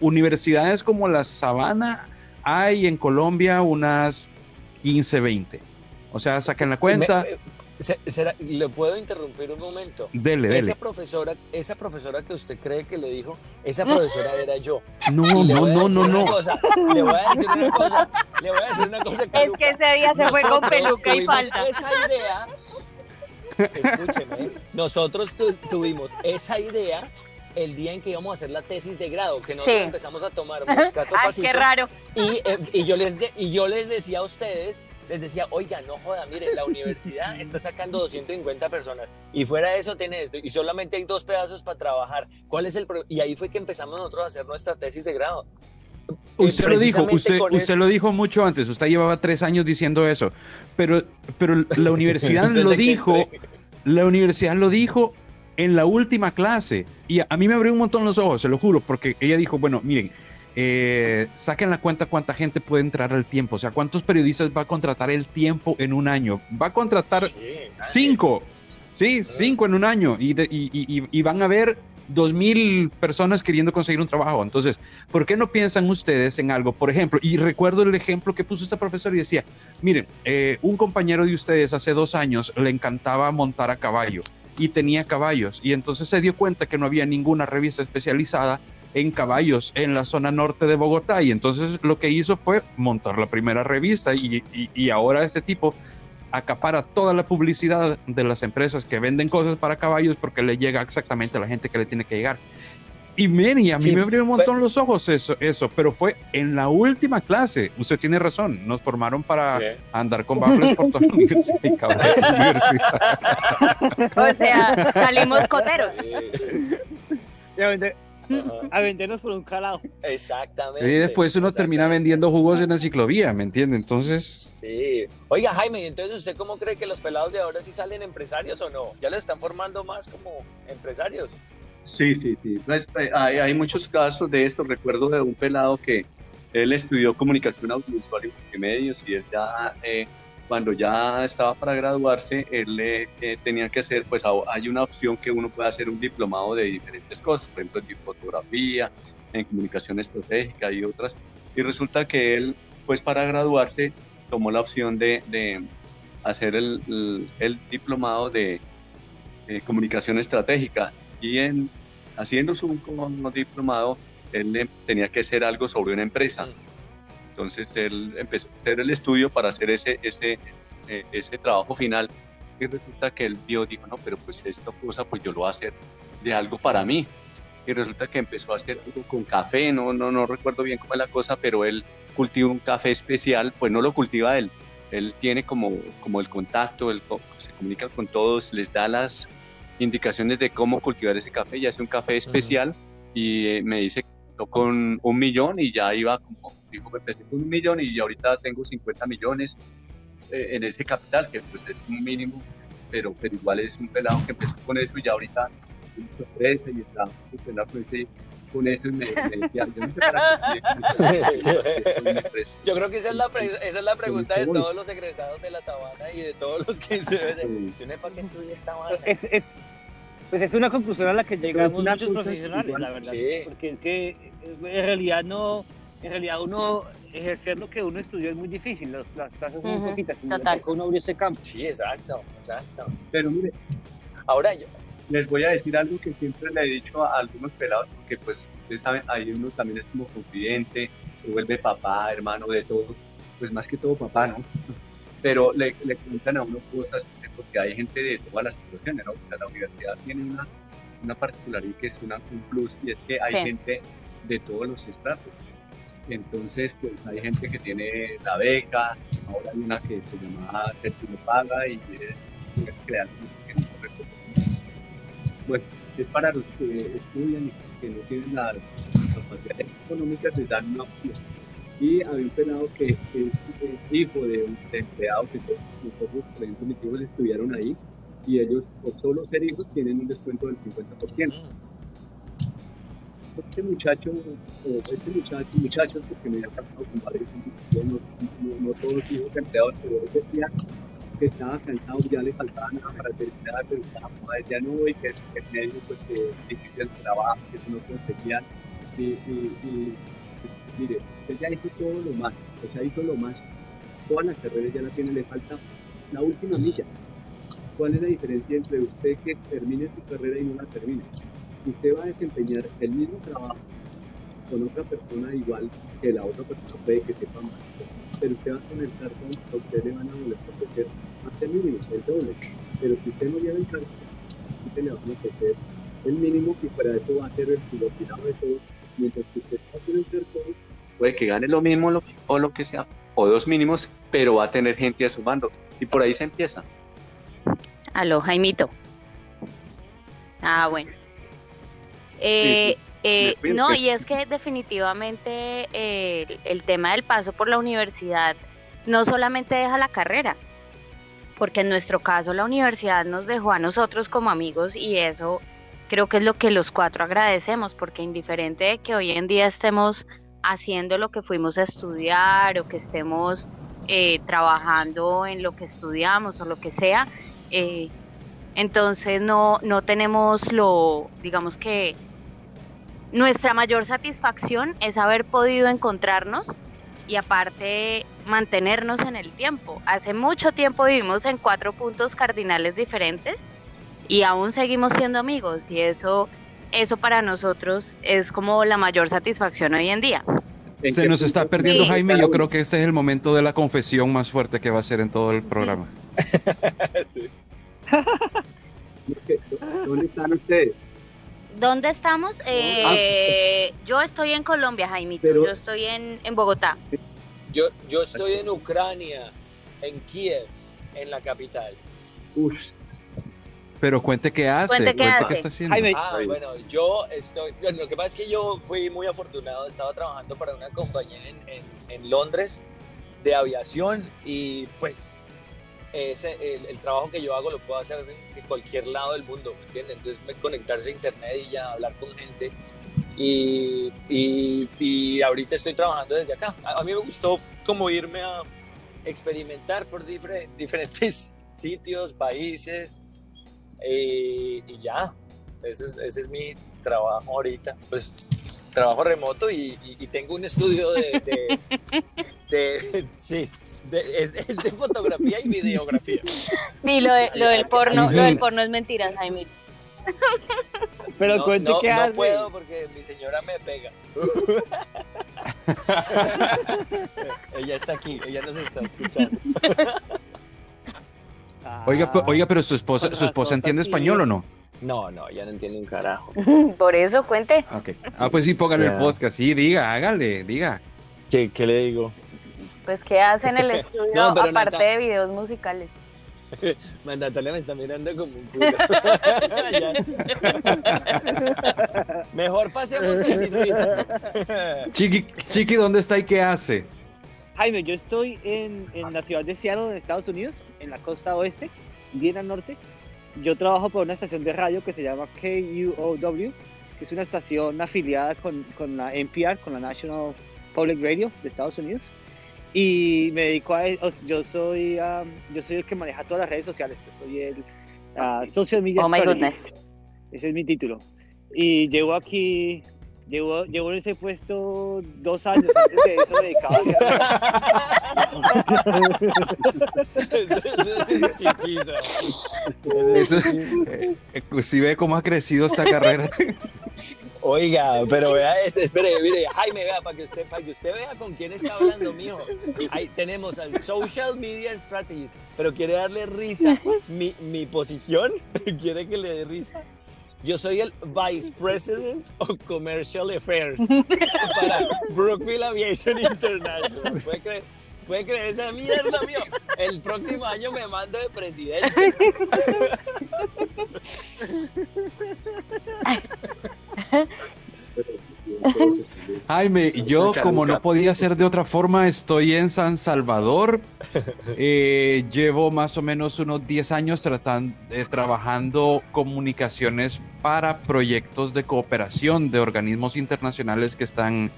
Universidades como la Sabana hay en Colombia unas 15, 20. O sea, saquen la cuenta. Me- será- ¿Le puedo interrumpir un momento? Dele, Esa dele. profesora, esa profesora que usted cree que le dijo, esa profesora era yo. No, no, no, no, no. cosa, le voy a decir una cosa, le voy a decir una cosa. Es que ese día se fue con peluca y tuvimos falda. Esa idea, escúcheme, nosotros tu- tuvimos esa idea el día en que íbamos a hacer la tesis de grado, que nosotros Sí. empezamos a tomar moscato Ay, pasito, qué raro. y, eh, y yo les de- y yo les decía a ustedes, les decía, oiga, no joda, mire, la universidad está sacando 250 personas y fuera de eso tiene esto y solamente hay dos pedazos para trabajar. ¿Cuál es el pro-?" Y ahí fue que empezamos nosotros a hacer nuestra tesis de grado. Usted lo dijo, usted, usted eso- lo dijo mucho antes, usted llevaba tres años diciendo eso, pero, pero la universidad lo dijo, la universidad lo dijo en la última clase y a, a mí me abrió un montón los ojos, se lo juro, porque ella dijo, bueno, miren, eh, saquen la cuenta cuánta gente puede entrar al tiempo, o sea, cuántos periodistas va a contratar el tiempo en un año, va a contratar Sí. Cinco. Sí, cinco en un año. Y, de- y- y- y van a haber dos mil personas queriendo conseguir un trabajo. Entonces, ¿por qué no piensan ustedes en algo? Por ejemplo, y recuerdo el ejemplo que puso esta profesora y decía, miren, eh, un compañero de ustedes hace dos años le encantaba montar a caballo y tenía caballos. Y entonces se dio cuenta que no había ninguna revista especializada en caballos en la zona norte de Bogotá. Y entonces lo que hizo fue montar la primera revista y, y- y ahora este tipo acapara toda la publicidad de las empresas que venden cosas para caballos porque le llega exactamente a la gente que le tiene que llegar. Y Mary, a mí Sí, me abrió un montón los ojos eso, eso, pero fue en la última clase. Usted tiene razón, nos formaron para andar con baffles por toda la universidad y la universidad. O sea, salimos coteros. Sí. A, vendernos por un calado. Exactamente. Y después uno termina vendiendo jugos en la ciclovía, ¿me entiende? Entonces, Sí. Oiga, Jaime, ¿y entonces usted cómo cree que los pelados de ahora sí salen empresarios o no? ¿Ya los están formando más como empresarios? Sí, sí, sí. Pues, eh, hay, hay muchos casos de esto. Recuerdo de un pelado que él estudió comunicación audiovisual y multimedios y él ya, eh, cuando ya estaba para graduarse, él eh, eh, tenía que hacer, pues hay una opción que uno puede hacer un diplomado de diferentes cosas, por ejemplo, en fotografía, en comunicación estratégica y otras. Y resulta que él, pues para graduarse, tomó la opción de, de hacer el, el- el diplomado de eh, comunicación estratégica y en, haciendo su diplomado, él em- tenía que hacer algo sobre una empresa. Entonces él empezó a hacer el estudio para hacer ese, ese, ese, ese trabajo final. Y resulta que él vio, dijo, no, pero pues esta cosa pues yo lo voy a hacer de algo para mí. Y resulta que empezó a hacer algo con café, no, no, no recuerdo bien cómo es la cosa, pero él cultiva un café especial, pues no lo cultiva él, él tiene como, como el contacto, él se comunica con todos, les da las indicaciones de cómo cultivar ese café y hace un café especial y eh, me dice que con un millón y ya iba como, dijo, empecé con un millón y ahorita tengo 50 millones eh, en ese capital, que pues es un mínimo, pero, pero igual es un pelado que empezó con eso y ya ahorita empresa y está pelado con, ese, con eso y me, me decía, yo no sé para qué estudié comunicación, una empresa". Yo creo que esa es la, pre- esa es la pregunta de todos los egresados de la sabana y de todos los que se ven. Yo no sé para qué estudia esta vaina. Es, es, pues es una conclusión a la que llegamos muchos profesionales, igual. la verdad. Sí. Porque es que eh, en realidad no, en realidad uno ejercer lo que uno estudió es muy difícil. Las, las clases son muy poquitas. y uno abrir ese campo. Sí, exacto, exacto. Pero mire, Ahora, yo, les voy a decir algo que siempre le he dicho a algunos pelados, porque pues ustedes saben, ahí uno también es como confidente, se vuelve papá, hermano de todo, pues más que todo papá, ¿no? Pero le, le cuentan a uno cosas, porque hay gente de todas las situaciones, ¿no? O sea, la universidad tiene una, una particularidad que es una, un plus, y es que hay Sí. gente de todos los estratos. Entonces, pues hay gente que tiene la beca, ahora hay una que se llama Séptimo Paga y es crear que no. Bueno, es para los que estudian y que no tienen las capacidades económicas, les dan una opción. Y había un pelado que es hijo de, un- de empleados, entonces mis hijos estudiaron ahí y ellos, por solo ser hijos, tienen un descuento del 50%. Este muchacho, o este muchacho, muchachos que se me había pasado con varios no, no, todos de empleados, pero él decía que estaba cansado, ya le faltaba nada para terminar, pero estaba como decía no, y que que medio pues que difícil el trabajo, que eso no conseguían. Y, y, y, mire, usted ya hizo todo lo más, o sea, hizo lo más, toda la carrera ya la tiene, le falta la última milla. ¿cuál es la diferencia entre usted que termine su carrera y no la termine? Usted va a desempeñar el mismo trabajo con otra persona igual que la otra persona puede que sepa más, pero usted va a tener cartón, a usted le van a ofrecer más el mínimo, el doble. Pero si usted no lleva el cartón, usted le van a ofrecer el mínimo y de eso va a ser el subordinado de todo, mientras que usted va a tener cartón, Puede que gane lo mismo o lo que sea, o dos mínimos, pero va a tener gente a su mando. Y por ahí se empieza. Aló, Jaimito. Ah, bueno. Eh, eh, no, y es que definitivamente eh, el, el tema del paso por la universidad no solamente deja la carrera, porque en nuestro caso la universidad nos dejó a nosotros como amigos y eso creo que es lo que los cuatro agradecemos, porque indiferente de que hoy en día estemos haciendo lo que fuimos a estudiar o que estemos eh, trabajando en lo que estudiamos o lo que sea, eh, entonces no, no tenemos lo, digamos que nuestra mayor satisfacción es haber podido encontrarnos y aparte mantenernos en el tiempo. Hace mucho tiempo vivimos en cuatro puntos cardinales diferentes y aún seguimos siendo amigos y eso, eso para nosotros es como la mayor satisfacción hoy en día. ¿En Se nos está perdiendo Sí. Jaime. Yo creo que este es el momento de la confesión más fuerte que va a ser en todo el programa. ¿qué- ¿dónde están ustedes? ¿Dónde estamos? Eh, yo estoy en Colombia, Jaimito. Pero- yo estoy en, en Bogotá. Yo, yo estoy en Ucrania, en Kiev, en la capital. Uf, Pero cuente qué hace, Cuente cuente qué qué, hace. está haciendo. Jaime, Ah, bueno, yo estoy. bueno, lo que pasa es que yo fui muy afortunado. Estaba trabajando para una compañía en, en- en Londres de aviación y pues ese, el, el trabajo que yo hago lo puedo hacer de, de cualquier lado del mundo, ¿me entiendes? Entonces, me- conectarse a internet y ya hablar con gente. Y, y, y ahorita estoy trabajando desde acá. A, a mí me gustó como irme a experimentar por difer- diferentes sitios, países eh, y ya. Ese es, ese es mi trabajo ahorita. Pues trabajo remoto y, y- y tengo un estudio de, de- de- sí, de- es, es de fotografía y videografía. Sí, lo, de- Sí, lo del porno, lo del porno es mentira, Jaime. pero no, cuente no- qué no hace. puedo porque mi señora me pega. ella está aquí, ella nos está escuchando. Oiga, Ah, oiga, pero su esposa, su esposa entiende español o no? No, no, ella no entiende un carajo. Por eso, cuente. Ah, pues sí, póngale sea- el podcast. Sí, diga, hágale, diga. ¿Qué, qué le digo? Pues, ¿qué hace en el estudio No, aparte Nata- de videos musicales? Natalia me está mirando como un culo. Mejor pasemos al chisme. Chiqui, Chiqui, ¿dónde está y qué hace? Jaime, yo estoy en, en la ciudad de Seattle, en Estados Unidos, en la costa oeste, bien al norte. Yo trabajo por una estación de radio que se llama KUOW, que es una estación afiliada con, con la NPR, con la National Public Radio de Estados Unidos. Y me dedico a o sea, yo soy um, yo soy el que maneja todas las redes sociales, yo soy el uh, social media Oh my goodness. Ese es mi título. Y llevo aquí, llevo, llevo en ese puesto dos años. Antes de eso me dedicaba a... Chiquiza. Eso, eh, sí ve cómo ha crecido esta carrera. Oiga, pero vea, es- espere, mire, Jaime, vea, para que usted, para que usted vea con quién está hablando, mijo. Ahí tenemos al Social Media Strategist, pero quiere darle risa. Mi, mi posición, quiere que le dé risa. Yo soy el Vice President of Commercial Affairs para Brookfield Aviation International. ¿Puede creer, puede creer esa mierda, mío? El próximo año me mando de presidente. Jaime, yo como no podía ser de otra forma, estoy en San Salvador. Eh, llevo más o menos unos 10 años tratan- eh, trabajando comunicaciones para proyectos de cooperación de organismos internacionales que están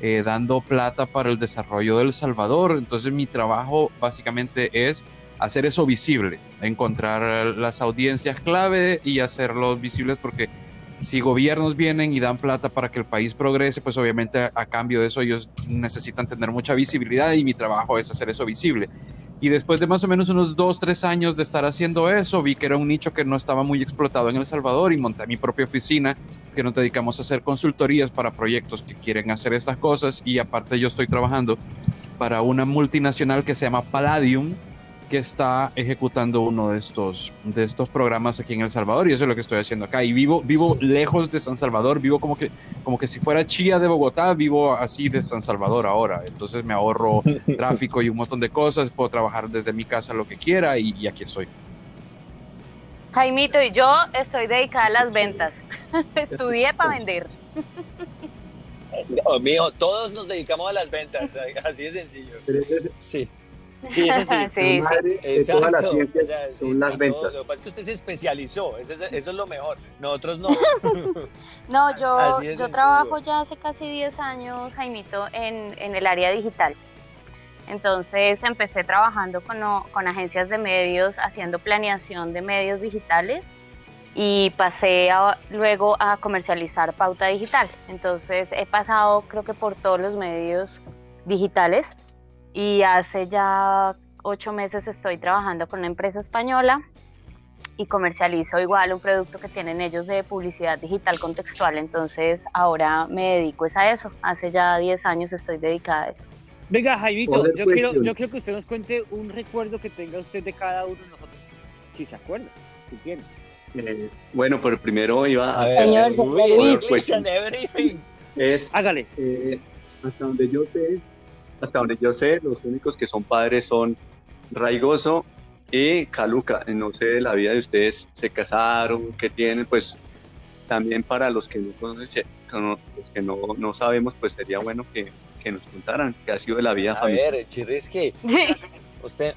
eh, dando plata para el desarrollo del Salvador. Entonces mi trabajo básicamente es hacer eso visible, encontrar las audiencias clave y hacerlos visibles porque si gobiernos vienen y dan plata para que el país progrese, pues obviamente a, cambio de eso ellos necesitan tener mucha visibilidad y mi trabajo es hacer eso visible. Y después de más o menos unos dos, tres años de estar haciendo eso, vi que era un nicho que no estaba muy explotado en El Salvador y monté mi propia oficina que nos dedicamos a hacer consultorías para proyectos que quieren hacer estas cosas y aparte yo estoy trabajando para una multinacional que se llama Palladium que está ejecutando uno de estos, de estos programas aquí en El Salvador y eso es lo que estoy haciendo acá. Y vivo, vivo lejos de San Salvador, vivo como que, como que si fuera Chía de Bogotá, vivo así de San Salvador ahora. Entonces me ahorro tráfico y un montón de cosas, puedo trabajar desde mi casa lo que quiera y, y aquí estoy. Jaimito y yo estoy dedicada a las ventas. Estudié para vender. No, mijo, todos nos dedicamos a las ventas, así de sencillo. Sí. Sí, sí. Sí, de todas las Exacto. ciencias O sea, son sí, las no, ventas. Lo que pasa es que usted se especializó, eso es, eso es lo mejor. Nosotros no. No, yo, yo trabajo ya hace casi 10 años, Jaimito, en, en el área digital. Entonces empecé trabajando con, con agencias de medios, haciendo planeación de medios digitales y pasé a- luego a comercializar pauta digital. Entonces he pasado creo que por todos los medios digitales y hace ya ocho meses estoy trabajando con una empresa española y comercializo igual un producto que tienen ellos de publicidad digital contextual. Entonces ahora me dedico es a eso. Hace ya 10 años estoy dedicada a eso. Venga, Jaimito, yo quiero, yo quiero que usted nos cuente un recuerdo que tenga usted de cada uno de nosotros. Si se acuerda, si tiene. Eh, bueno, pero primero iba a hacer Señor, es Hágale. Eh, hasta donde yo sé, hasta donde yo sé, los únicos que son padres son Raigoso y Caluca. No sé la vida de ustedes, se casaron, qué tienen, pues también para los que no conocen, no- los que no, no sabemos, pues sería bueno que, que nos contaran qué ha sido de la vida A familiar. ver, Chirri, es que usted.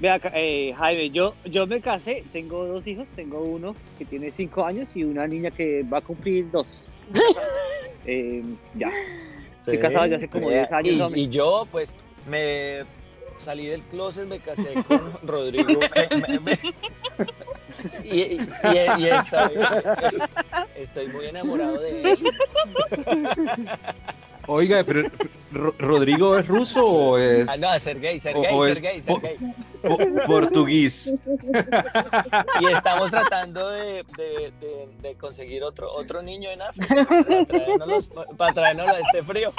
Vea, eh, Jaime, yo, yo me casé, tengo dos hijos, tengo uno que tiene cinco años y una niña que va a cumplir dos. Eh, ya. Estoy casado ya hace como Vea, 10 años, Y, hombre. y yo, pues, me salí del closet, me casé con Rodrigo. me- me- y, y- y- y estoy, estoy muy enamorado de él. Oiga, pero Ro- ¿Rodrigo es ruso o es Ah, no, Sergey, Sergey, O- o es- Sergey, Sergey. po- portugués? Y estamos tratando de, de- de- de conseguir otro, otro niño en África para traérnoslos, para a este frío.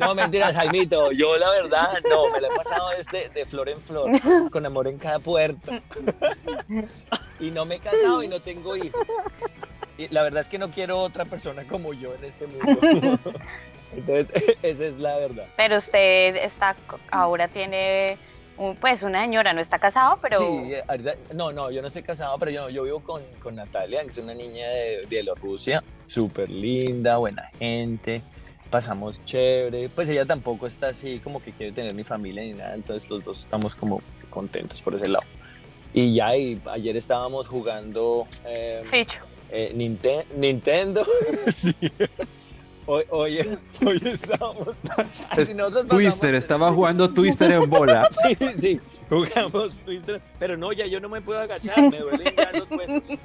No, mentiras, Jaimito. Yo, la verdad, no, me lo he pasado desde de flor en flor, con amor en cada puerta. Y no me he casado y no tengo hijos. Y la verdad es que no quiero otra persona como yo en este mundo. Entonces, esa es la verdad. Pero usted está ahora tiene un- pues una señora, no está casado, pero Sí, eh, ahorita- no, no, yo no estoy casado, pero yo, yo vivo con, con Natalia, que es una niña de Bielorrusia, súper linda, buena gente, pasamos chévere, pues ella tampoco está así como que quiere tener mi familia ni nada, entonces los dos estamos como contentos por ese lado. Y ya, y ayer estábamos jugando eh, Ficho. eh, Ninte- Nintendo. sí. Hoy, hoy, hoy estábamos... Twister, estaba jugando Twister en bola. Sí, sí, jugamos Twister, pero no, ya yo no me puedo agachar, me duelen ya los huesos.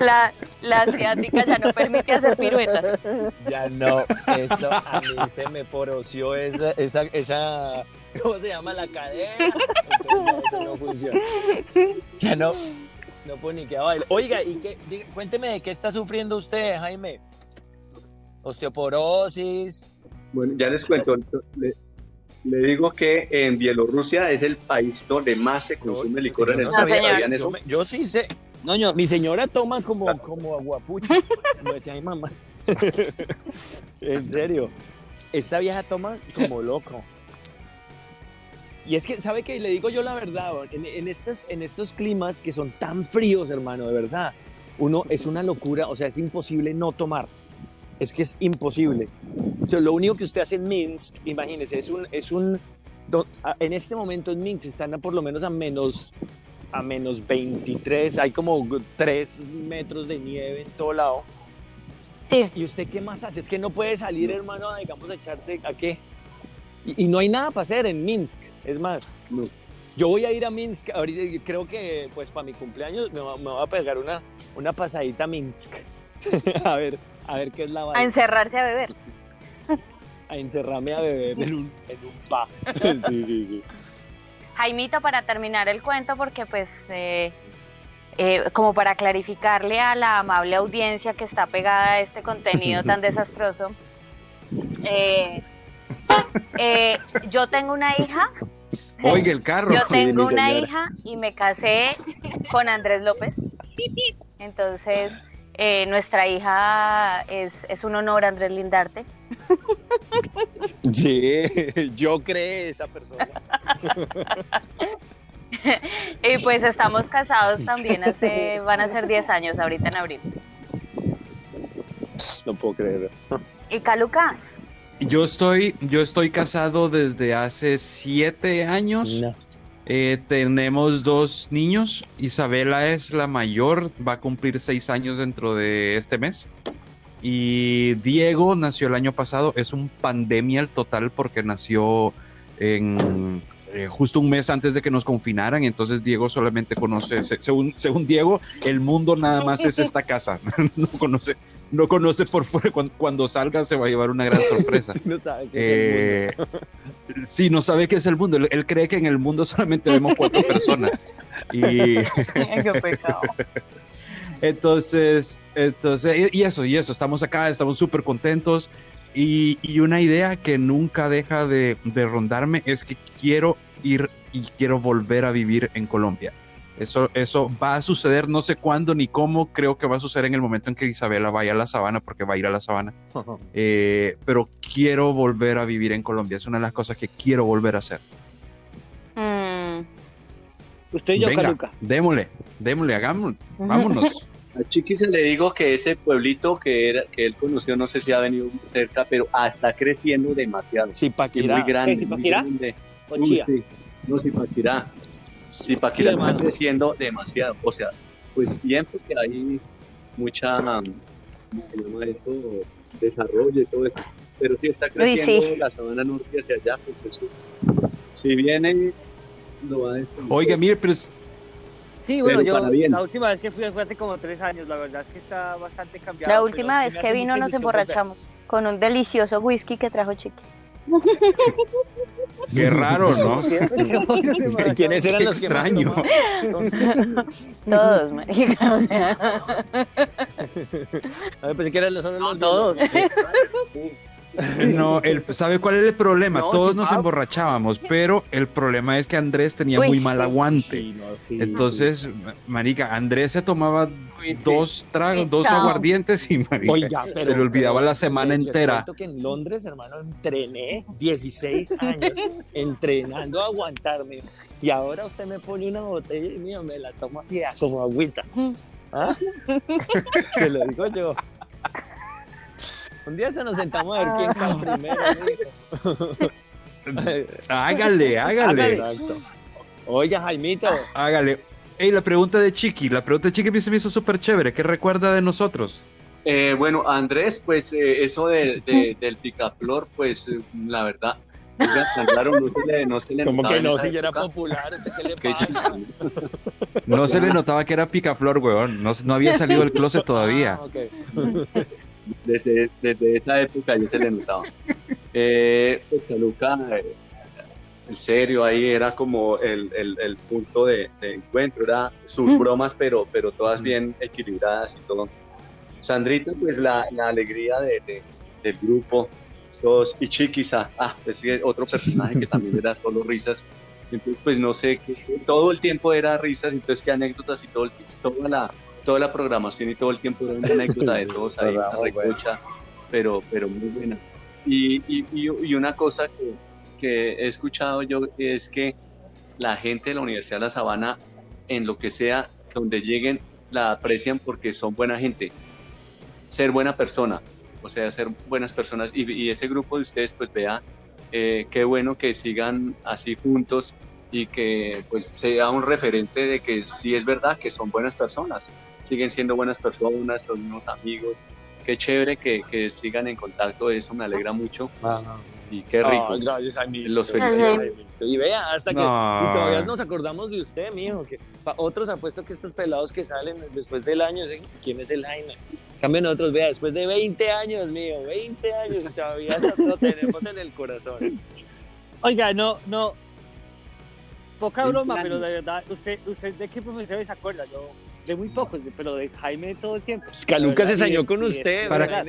La, la asiática ya no permite hacer piruetas. Ya no, eso a mí se me poroció esa, esa, esa, ¿cómo se llama? La cadera. Entonces, no, eso no funciona. Ya no, no puedo ni que bailar. Oiga, y qué, diga- cuénteme de qué está sufriendo usted, Jaime. Osteoporosis. Bueno, ya les cuento. Le, le digo que en Bielorrusia es el país donde más se consume licor en el mundo. sabía. ¿Sabían Yo, eso? yo sí sé. No, yo, Mi señora toma como, como aguapucho, como decía mi mamá. en serio. Esta vieja toma como loco. Y es que, ¿sabe qué? Le digo yo la verdad, en, en, estos, en estos climas que son tan fríos, hermano, de verdad, uno es una locura, o sea, es imposible no tomar. Es que es imposible. O sea, lo único que usted hace en Minsk, imagínese, es un... Es un en este momento en Minsk están a por lo menos a menos a menos 23, hay como 3 metros de nieve en todo lado. Sí. ¿Y usted qué más hace? Es que no puede salir, hermano, a, digamos, a echarse a qué. Y, y no hay nada para hacer en Minsk, es más. No. Yo voy a ir a Minsk, ahorita creo que pues para mi cumpleaños me, va- me voy a pegar una, una pasadita a Minsk. a ver, a ver qué es la A vaina. encerrarse a beber. a encerrarme a beber en un, en un pa. Sí, sí, sí. Jaimito, para terminar el cuento, porque pues eh, eh, como para clarificarle a la amable audiencia que está pegada a este contenido tan desastroso, eh, eh, yo tengo una hija, Oiga el carro. yo Sí, tengo una señora. hija y me casé con Andrés López. Entonces, eh, nuestra hija es, es un honor, Andrés Lindarte. Sí, yo creé esa persona. Y pues estamos casados también hace, van a ser 10 años ahorita en abril. No puedo creerlo. Y Caluca, Yo estoy, yo estoy casado desde hace siete años. No. Eh, tenemos dos niños. Isabela es la mayor, va a cumplir seis años dentro de este mes. Y Diego nació el año pasado. Es un pandemia el total porque nació en eh, justo un mes antes de que nos confinaran. Entonces Diego solamente conoce, se- según, según Diego, el mundo nada más es esta casa. no conoce, no conoce por fuera. Cuando, cuando salga se va a llevar una gran sorpresa. No sabe qué es el mundo. Eh, sí, no sabe qué es el mundo. Él, él cree que en el mundo solamente vemos cuatro personas. Y qué pecado. entonces, entonces, y y eso, y eso, estamos acá, estamos súper contentos. Y, y una idea que nunca deja de, de rondarme es que quiero ir y quiero volver a vivir en Colombia. Eso, eso va a suceder, no sé cuándo ni cómo, creo que va a suceder en el momento en que Isabela vaya a la sabana, porque va a ir a la sabana. Eh, pero quiero volver a vivir en Colombia, es una de las cosas que quiero volver a hacer. Mm, Usted y yo, Venga, Caluca. démosle, démosle, hagámoslo, vámonos. A Chiqui se le digo que ese pueblito que, era, que él conoció, no sé si ha venido muy cerca, pero ah, está creciendo demasiado. Zipaquirá. muy grande. ¿Qué, Zipaquirá? muy grande. O Uy, Chía. sí. No, Zipaquirá. Zipaquirá Sí, está hermano. creciendo demasiado. O sea, pues bien porque hay mucha, um, ¿cómo se llama esto? Desarrollo y todo eso. Pero sí está creciendo sí. la sabana norte hacia allá, pues eso. Si viene, lo va a destruir. Oiga, mire, pero es- Sí, bueno, yo la última vez que fui fue hace como tres años, la verdad es que está bastante cambiado. La última sí vez que vino nos volver. emborrachamos con un delicioso whisky que trajo Chiquis. qué raro, ¿no? Que. ¿Quiénes eran Qué los que más extraño. tomaban? Entonces, Todos, marica, o sea, a ver, pensé que eran los, solo los todos. No, el, ¿sabe cuál es el problema? No, Todos sí, nos Pablo. emborrachábamos, pero el problema es que Andrés tenía Uy, muy mal sí. aguante. Sí, no, sí, Entonces, ma- marica, Andrés se tomaba Uy, sí. dos tragos, dos Chao. aguardientes y marica, Oiga, pero, se le olvidaba pero la semana les entera. que en Londres, hermano, entrené 16 años entrenando a aguantarme. Y ahora usted me pone una botella y mío, me la tomo así ah, como agüita. ¿Ah? Se lo digo yo. Un día se nos sentamos a ver quién cae primero. Hágale, hágale, Exacto. Oiga, Jaimito, hágale. Ey, la pregunta de Chiqui, la pregunta de Chiqui se me hizo súper chévere. ¿Qué recuerda de nosotros? Eh, bueno, Andrés, pues eh, eso de, de- del picaflor, pues eh, la verdad, raro, no se le, no se le como notaba que no, si era popular, ¿este qué le pasa? No se le notaba que era picaflor, weón. No, no había salido del closet todavía. Ah, ok. Desde, desde esa época ya se le notaba. Eh, pues Caluca, eh, el serio ahí era como el, el- el punto de, de encuentro, era sus bromas, pero, pero todas bien equilibradas y todo. Sandrita, pues la, la alegría de- de- del grupo, todos, y Chiquisa, ah, pues otro personaje que también era solo risas. Entonces, pues no sé, que todo el tiempo era risas, entonces qué anécdotas y todo el, toda la toda la programación y todo el tiempo era una anécdota de todos ahí, una recocha, pero, pero muy buena. Y, y, y, y una cosa que, que he escuchado yo es que la gente de la Universidad de La Sabana, en lo que sea, donde lleguen, la aprecian porque son buena gente, ser buena persona, o sea, ser buenas personas. Y, y ese grupo de ustedes, pues vea, eh, qué bueno que sigan así juntos y que pues sea un referente de que sí es verdad que son buenas personas, siguen siendo buenas personas, son unos amigos. Qué chévere que, que sigan en contacto, eso me alegra mucho y qué rico. Ah, gracias, Jaimito. Los felicito. Y vea, hasta que. No. Y todavía nos acordamos de usted, mijo. Que otros apuesto que estos pelados que salen después del año, ¿quién es el Jaime? cambio nosotros, vea, después de 20 años, mío, 20 años, todavía lo, lo tenemos en el corazón. Oiga, no, no. Poca 20 broma, pero de verdad, ¿usted, usted de qué profesores se acuerda? Yo, de muy pocos, pero de Jaime todo el tiempo. Pues Caluca se soñó con usted, Para-.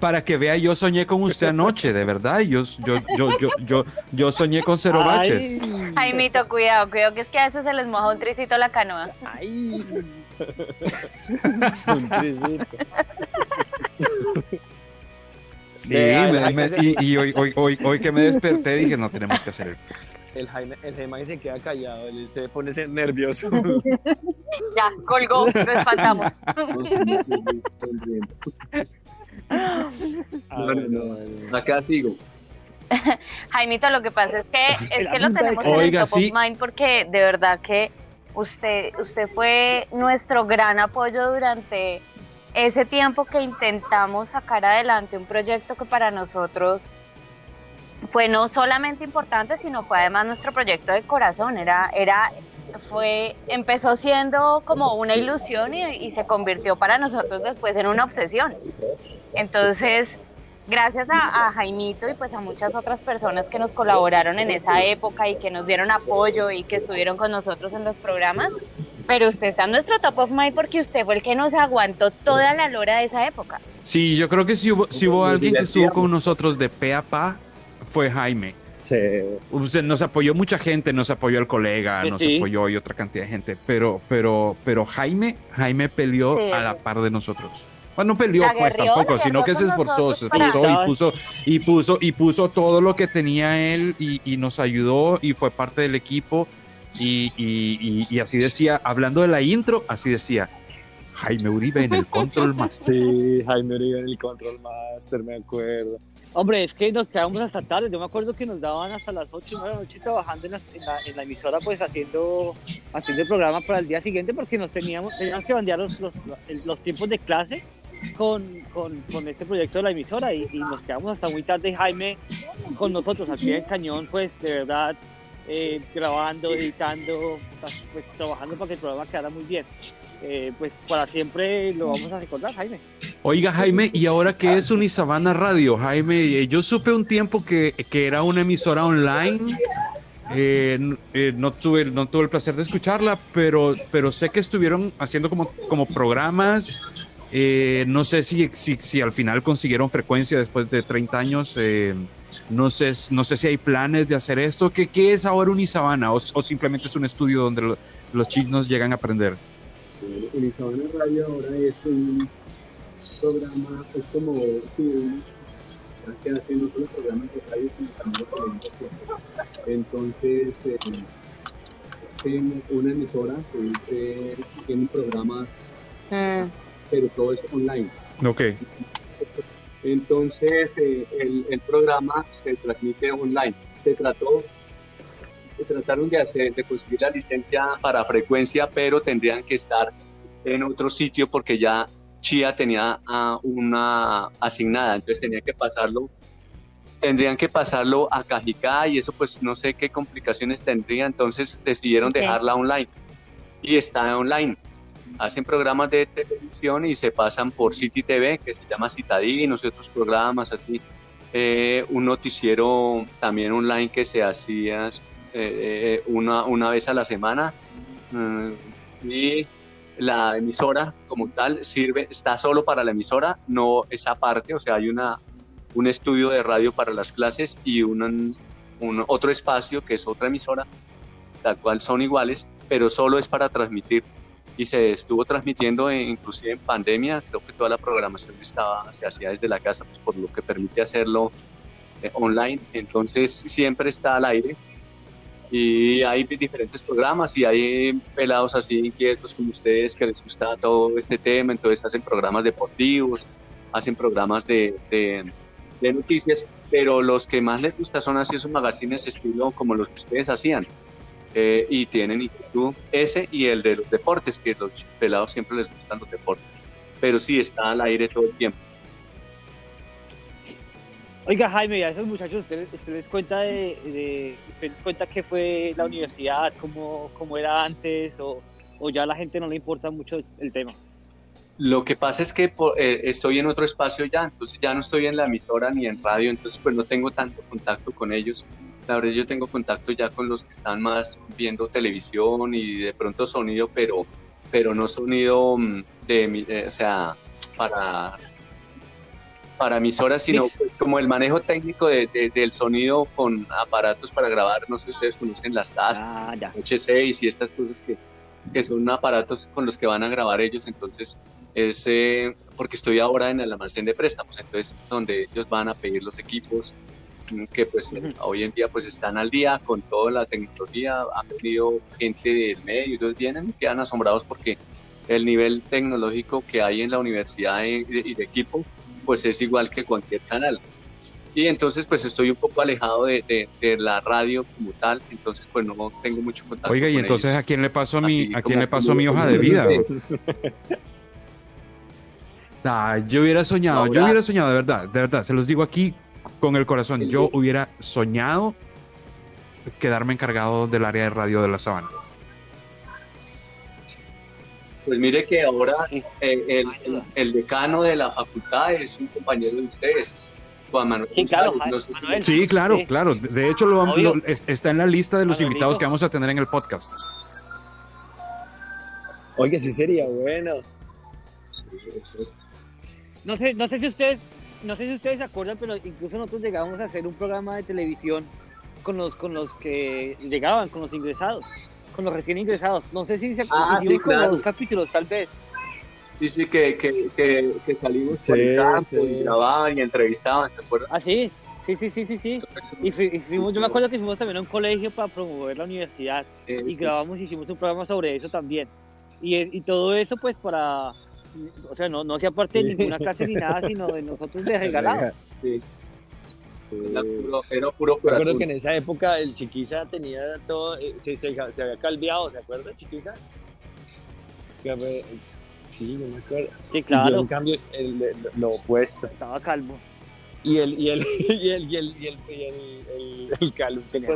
Para que vea, yo soñé con usted anoche, de verdad. Yo, yo, yo, yo, yo, yo soñé con cero baches. Ay, Jaimito, cuidado, cuidado, que es que a veces se les moja un tricito la canoa. ay. Un trisito. Sí, me- me- y hoy, hoy, hoy, hoy que me desperté dije, no tenemos que hacer el El Jaime, el Jaime se queda callado, él se pone ese nervioso. Ya, colgó, lo espantamos. Ah, No, no, no. Acá sigo. Jaimito, lo que pasa es que, es que lo tenemos ca- en Oiga, el top sí. of mind porque de verdad que usted, usted fue nuestro gran apoyo durante ese tiempo que intentamos sacar adelante un proyecto que para nosotros fue no solamente importante, sino fue además nuestro proyecto de corazón. Era, era, fue, empezó siendo como una ilusión y, se convirtió para nosotros después en una obsesión. Entonces, gracias a, a Jaimito y pues a muchas otras personas que nos colaboraron en esa época y que nos dieron apoyo y que estuvieron con nosotros en los programas. Pero usted está en nuestro top of mind porque usted fue el que nos aguantó toda la lora de esa época. Sí, yo creo que si hubo, si hubo alguien que estuvo con nosotros de pe a pa, fue Jaime. Sí. Usted, nos apoyó mucha gente, nos apoyó el colega, Sí, nos sí. apoyó y otra cantidad de gente, pero, pero, pero Jaime, Jaime peleó Sí. a la par de nosotros. Bueno, no peleó pues tampoco, sino que se esforzó, se esforzó para- y puso, y puso, y puso todo lo que tenía él y, y nos ayudó y fue parte del equipo. Y, y- y- y así decía, hablando de la intro, así decía, Jaime Uribe en el Control Master. Sí, Jaime Uribe en el Control Master, me acuerdo. Hombre, es que nos quedamos hasta tarde. Yo me acuerdo que nos daban hasta las 8 de la noche trabajando en la, en la- en emisora, pues haciendo, haciendo el programa para el día siguiente, porque nos teníamos, teníamos que bandear los, los, tiempos de clase con, con, este proyecto de la emisora y, nos quedamos hasta muy tarde. Jaime con nosotros, pie del cañón, pues de verdad, eh, grabando, editando, pues trabajando para que el programa quedara muy bien. Eh, pues para siempre lo vamos a recordar, Jaime. Oiga, Jaime, ¿y ahora qué es Unisabana Radio? Jaime, eh, yo supe un tiempo que, que era una emisora online. eh, eh, no, tuve, no tuve el placer de escucharla, pero, pero sé que estuvieron haciendo como, como programas. eh, no sé si, si, si al final consiguieron frecuencia después de 30 años. No, sé, no sé si hay planes de hacer esto. ¿Qué, qué es ahora Unisabana? ¿O, o simplemente es un estudio donde lo- los chicos llegan a aprender? Eh, Unisabana Radio ahora es un programa, es como, sí, un- que hace no solo programas de radio, sino también de televisión. Entonces, eh, una emisora que es, eh, tiene programas, Mm, pero todo es online. Ok. Entonces, eh, el, el programa se transmite online. Se trató, se trataron de hacer, de conseguir la licencia para frecuencia, pero tendrían que estar en otro sitio porque ya Chía tenía ah, una asignada, entonces tenía que pasarlo, tendrían que pasarlo a Cajicá y eso pues no sé qué complicaciones tendría, entonces decidieron dejarla online y está online. Hacen programas de televisión y se pasan por City TV, que se llama Citadinos y otros programas así. Eh, un noticiero también online que se hacía eh, una, una vez a la semana. Mm, y la emisora como tal sirve, está solo para la emisora, no es aparte, o sea, hay una, un estudio de radio para las clases y un, un otro espacio que es otra emisora, la cual son iguales, pero solo es para transmitir. Y se estuvo transmitiendo en- inclusive en pandemia, creo que toda la programación estaba, se hacía desde la casa, pues por lo que permite hacerlo eh, online, entonces siempre está al aire. Y hay diferentes programas y hay pelados así inquietos como ustedes que les gusta todo este tema, entonces hacen programas deportivos, hacen programas de, de, de noticias, pero los que más les gusta son así esos magazines estilo como los que ustedes hacían. Eh, y tienen inquietud ese y el de los deportes, que los pelados siempre les gustan los deportes, pero sí está al aire todo el tiempo. Oiga, Jaime, a esos muchachos, ¿usted, usted les cuenta de, de- usted les cuenta qué fue la universidad, cómo, cómo era antes, o, o ya a la gente no le importa mucho el tema? Lo que pasa es que po- eh, estoy en otro espacio ya, entonces ya no estoy en la emisora ni en radio, entonces pues no tengo tanto contacto con ellos. La verdad yo tengo contacto ya con los que están más viendo televisión y de pronto sonido, pero, pero no sonido mm, de, eh, o sea, para, para emisoras, sino pues, como el manejo técnico de- de- del sonido con aparatos para grabar. No sé si ustedes conocen las TAS, Ah, las H6 y estas cosas que, que son aparatos con los que van a grabar ellos. Entonces, es eh, porque estoy ahora en el almacén de préstamos, entonces donde ellos van a pedir los equipos que pues Ujú. hoy en día pues están al día con toda la tecnología, han venido gente del medio, entonces vienen y quedan asombrados porque el nivel tecnológico que hay en la universidad y de, y de equipo pues es igual que cualquier canal. Y entonces pues estoy un poco alejado de, de- de la radio como tal, entonces pues no tengo mucho contacto. Oiga, y con entonces ellos. a quién le paso mi, a quién le paso como- mi hoja de vida? ustedes. Ah, yo hubiera soñado, yo hubiera soñado, de verdad, de verdad, se los digo aquí con el corazón, yo hubiera soñado quedarme encargado del área de radio de la sabana. Pues mire que ahora eh, el, el- el decano de la facultad es un compañero de ustedes, Juan Manuel. Sí, claro, González. No sé si- Manuel. Sí, claro, claro. De hecho, lo, lo- es- está en la lista de los invitados que vamos a tener en el podcast. Oiga, sí sería bueno. Sí, eso es. No sé, no sé si ustedes, no sé si ustedes se acuerdan, pero incluso nosotros llegamos a hacer un programa de televisión con los, con los que llegaban, con los ingresados, con los recién ingresados. No sé si se Ah, hicimos sí, como claro. dos capítulos, tal vez. Sí, sí, que, que, que, que salimos por el campo sí. y grababan y entrevistaban, ¿se acuerdan? Ah, sí, sí, sí, sí, sí, sí. Y, fui- y fuimos, yo me acuerdo que fuimos también a un colegio para promover la universidad Eh, y sí. grabamos, hicimos un programa sobre eso también. Y, y todo eso pues para, o sea, no, no hacía parte de ninguna clase ni nada, sino de nosotros de regalado. Sí. Era puro, era puro acuerdo corazón. que en esa época el Chiquiza tenía todo, eh, se, se, se había calviado, ¿se acuerda, Chiquiza? Que fue- sí, yo me acuerdo. Sí, Y yo, claro, en cambio, el- el- lo opuesto. estaba calvo. Y el, y el, y el, y el, y el, y el, el, el calvo tenía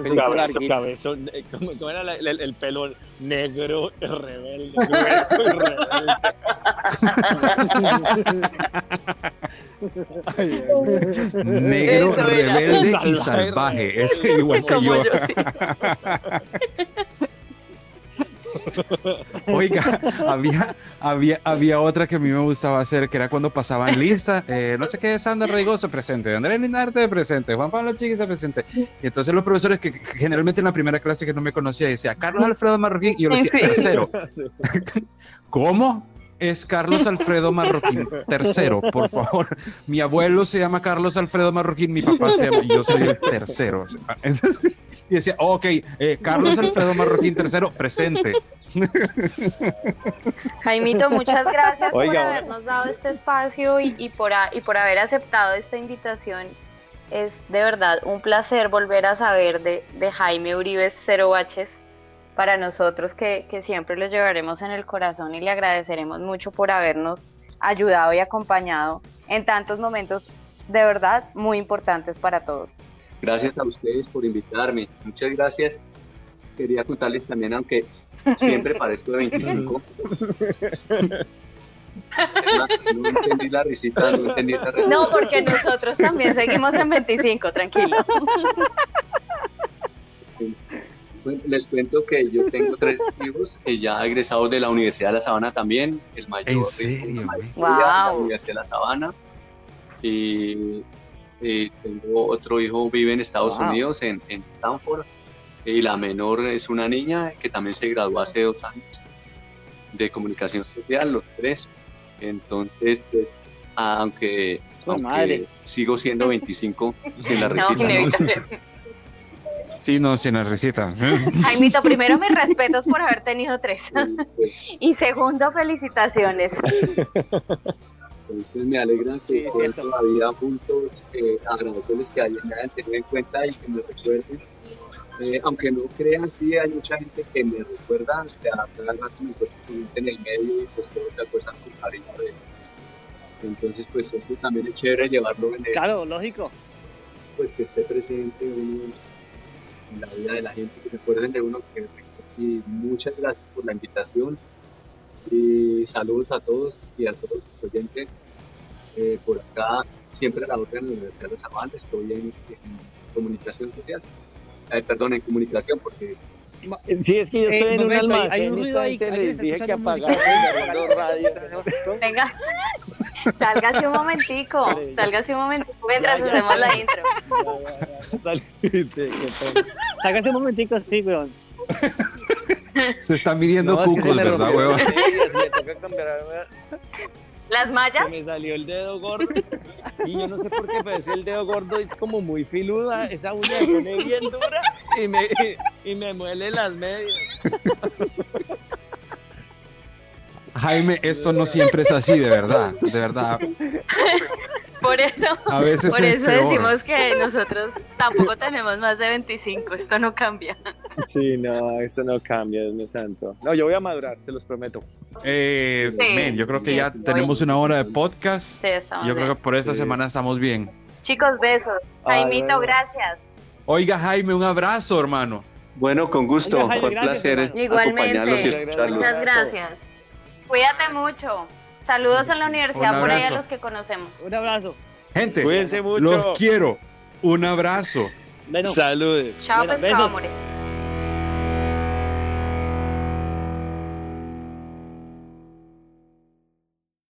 Con cabezón, eh, ¿cómo, cómo era la- el, el pelo negro, rebelde, grueso y rebelde? Negro, rebelde y Salvaje. Es igual que Como yo. Oiga, había, había, había otra que a mí me gustaba hacer, que era cuando pasaban lista, eh, no sé qué, Sandra Reigoso presente, Andrés Linarte presente, Juan Pablo Chiquiza presente. Y entonces los profesores que generalmente en la primera clase que no me conocía decía Carlos Alfredo Marroquín y yo le decía tercero. ¿Cómo? Es Carlos Alfredo Marroquín, tercero, por favor. Mi abuelo se llama Carlos Alfredo Marroquín, mi papá se llama, y yo soy el tercero. Entonces, y decía, ok, eh, Carlos Alfredo Marroquín, tercero, presente. Jaimito, muchas gracias por habernos dado este espacio y, y por, a- y por haber aceptado esta invitación. Es de verdad un placer volver a saber de, de Jaime Uribe Cero Baches para nosotros que, que siempre lo llevaremos en el corazón y le agradeceremos mucho por habernos ayudado y acompañado en tantos momentos de verdad muy importantes para todos. Gracias a ustedes por invitarme. Muchas gracias. Quería contarles también, aunque siempre parezco de 25. No entendí la risita, no entendí esa risita. No, porque nosotros también seguimos en 25, tranquilo. Les cuento que yo tengo tres hijos ya egresados de la Universidad de La Sabana también. El mayor ¿En es de serio, la de. Universidad de La Sabana. Y, y tengo otro hijo, vive en Estados Wow. Unidos, en, en Stanford. Y la menor es una niña que también se graduó hace dos años de comunicación social, los tres. Entonces, pues, aunque, Su aunque madre. sigo siendo 25 sin la No, ¿no? Sí, no, sin la recita. Jaimito, primero mis respetos por haber tenido tres. Y segundo, felicitaciones. Entonces me alegra que estén todavía juntos, eh, agradecerles que hayan, me hayan tenido en cuenta y que me recuerden. Eh, aunque no crean, sí hay mucha gente que me recuerda, o sea, cada rato me en el medio y pues todos se acuerdan con cariño de Entonces pues eso también es chévere llevarlo en el, Claro, lógico. pues que esté presente uno en la vida de la gente, que se acuerden de uno. Que, y muchas gracias por la invitación Y saludos a todos y a todos los oyentes. Eh, por acá, siempre a la otra en la Universidad de Sabana, estoy en, en comunicación social. Eh, perdón, en comunicación, porque Sí, es que yo Eh, estoy en un momento, almacén. hay un y ruido ahí, les dije que los radio. Venga, sálgase un momentico, sálgase un momentico mientras Ya, ya hacemos la intro. Sácate un momentico, sí, weón. Se está midiendo No, es que cucos, me ¿verdad, hueva? las medias, me toca cambiar. Las mallas, Se me salió el dedo gordo. Sí, yo no sé por qué, pero ese el dedo gordo es como muy filuda. Esa uña se pone bien dura y me, y me muele las medias. Jaime, esto no siempre es así, de verdad, de verdad. por eso, A veces por es eso peor. decimos que nosotros tampoco tenemos más de 25, esto no cambia. Sí, no, esto no cambia, Dios mío santo. No, yo voy a madurar, se los prometo. Eh, Sí, yo creo que ya tenemos una hora de podcast. Sí, estamos Yo creo bien. que por esta Sí. semana estamos bien. Chicos, besos. Ay, Jaimito, bueno. gracias. Oiga, Jaime, un abrazo, hermano. Bueno, con gusto. Oiga, Jaime, Fue un placer acompañarlos y Muchas escucharlos. Muchas gracias. Cuídate mucho. Saludos en la universidad Un por ahí a los que conocemos. Un abrazo. Gente, Cuídense mucho. los quiero. Un abrazo. Bueno, Saludes. Chao, Bueno, pescado, besos. amores.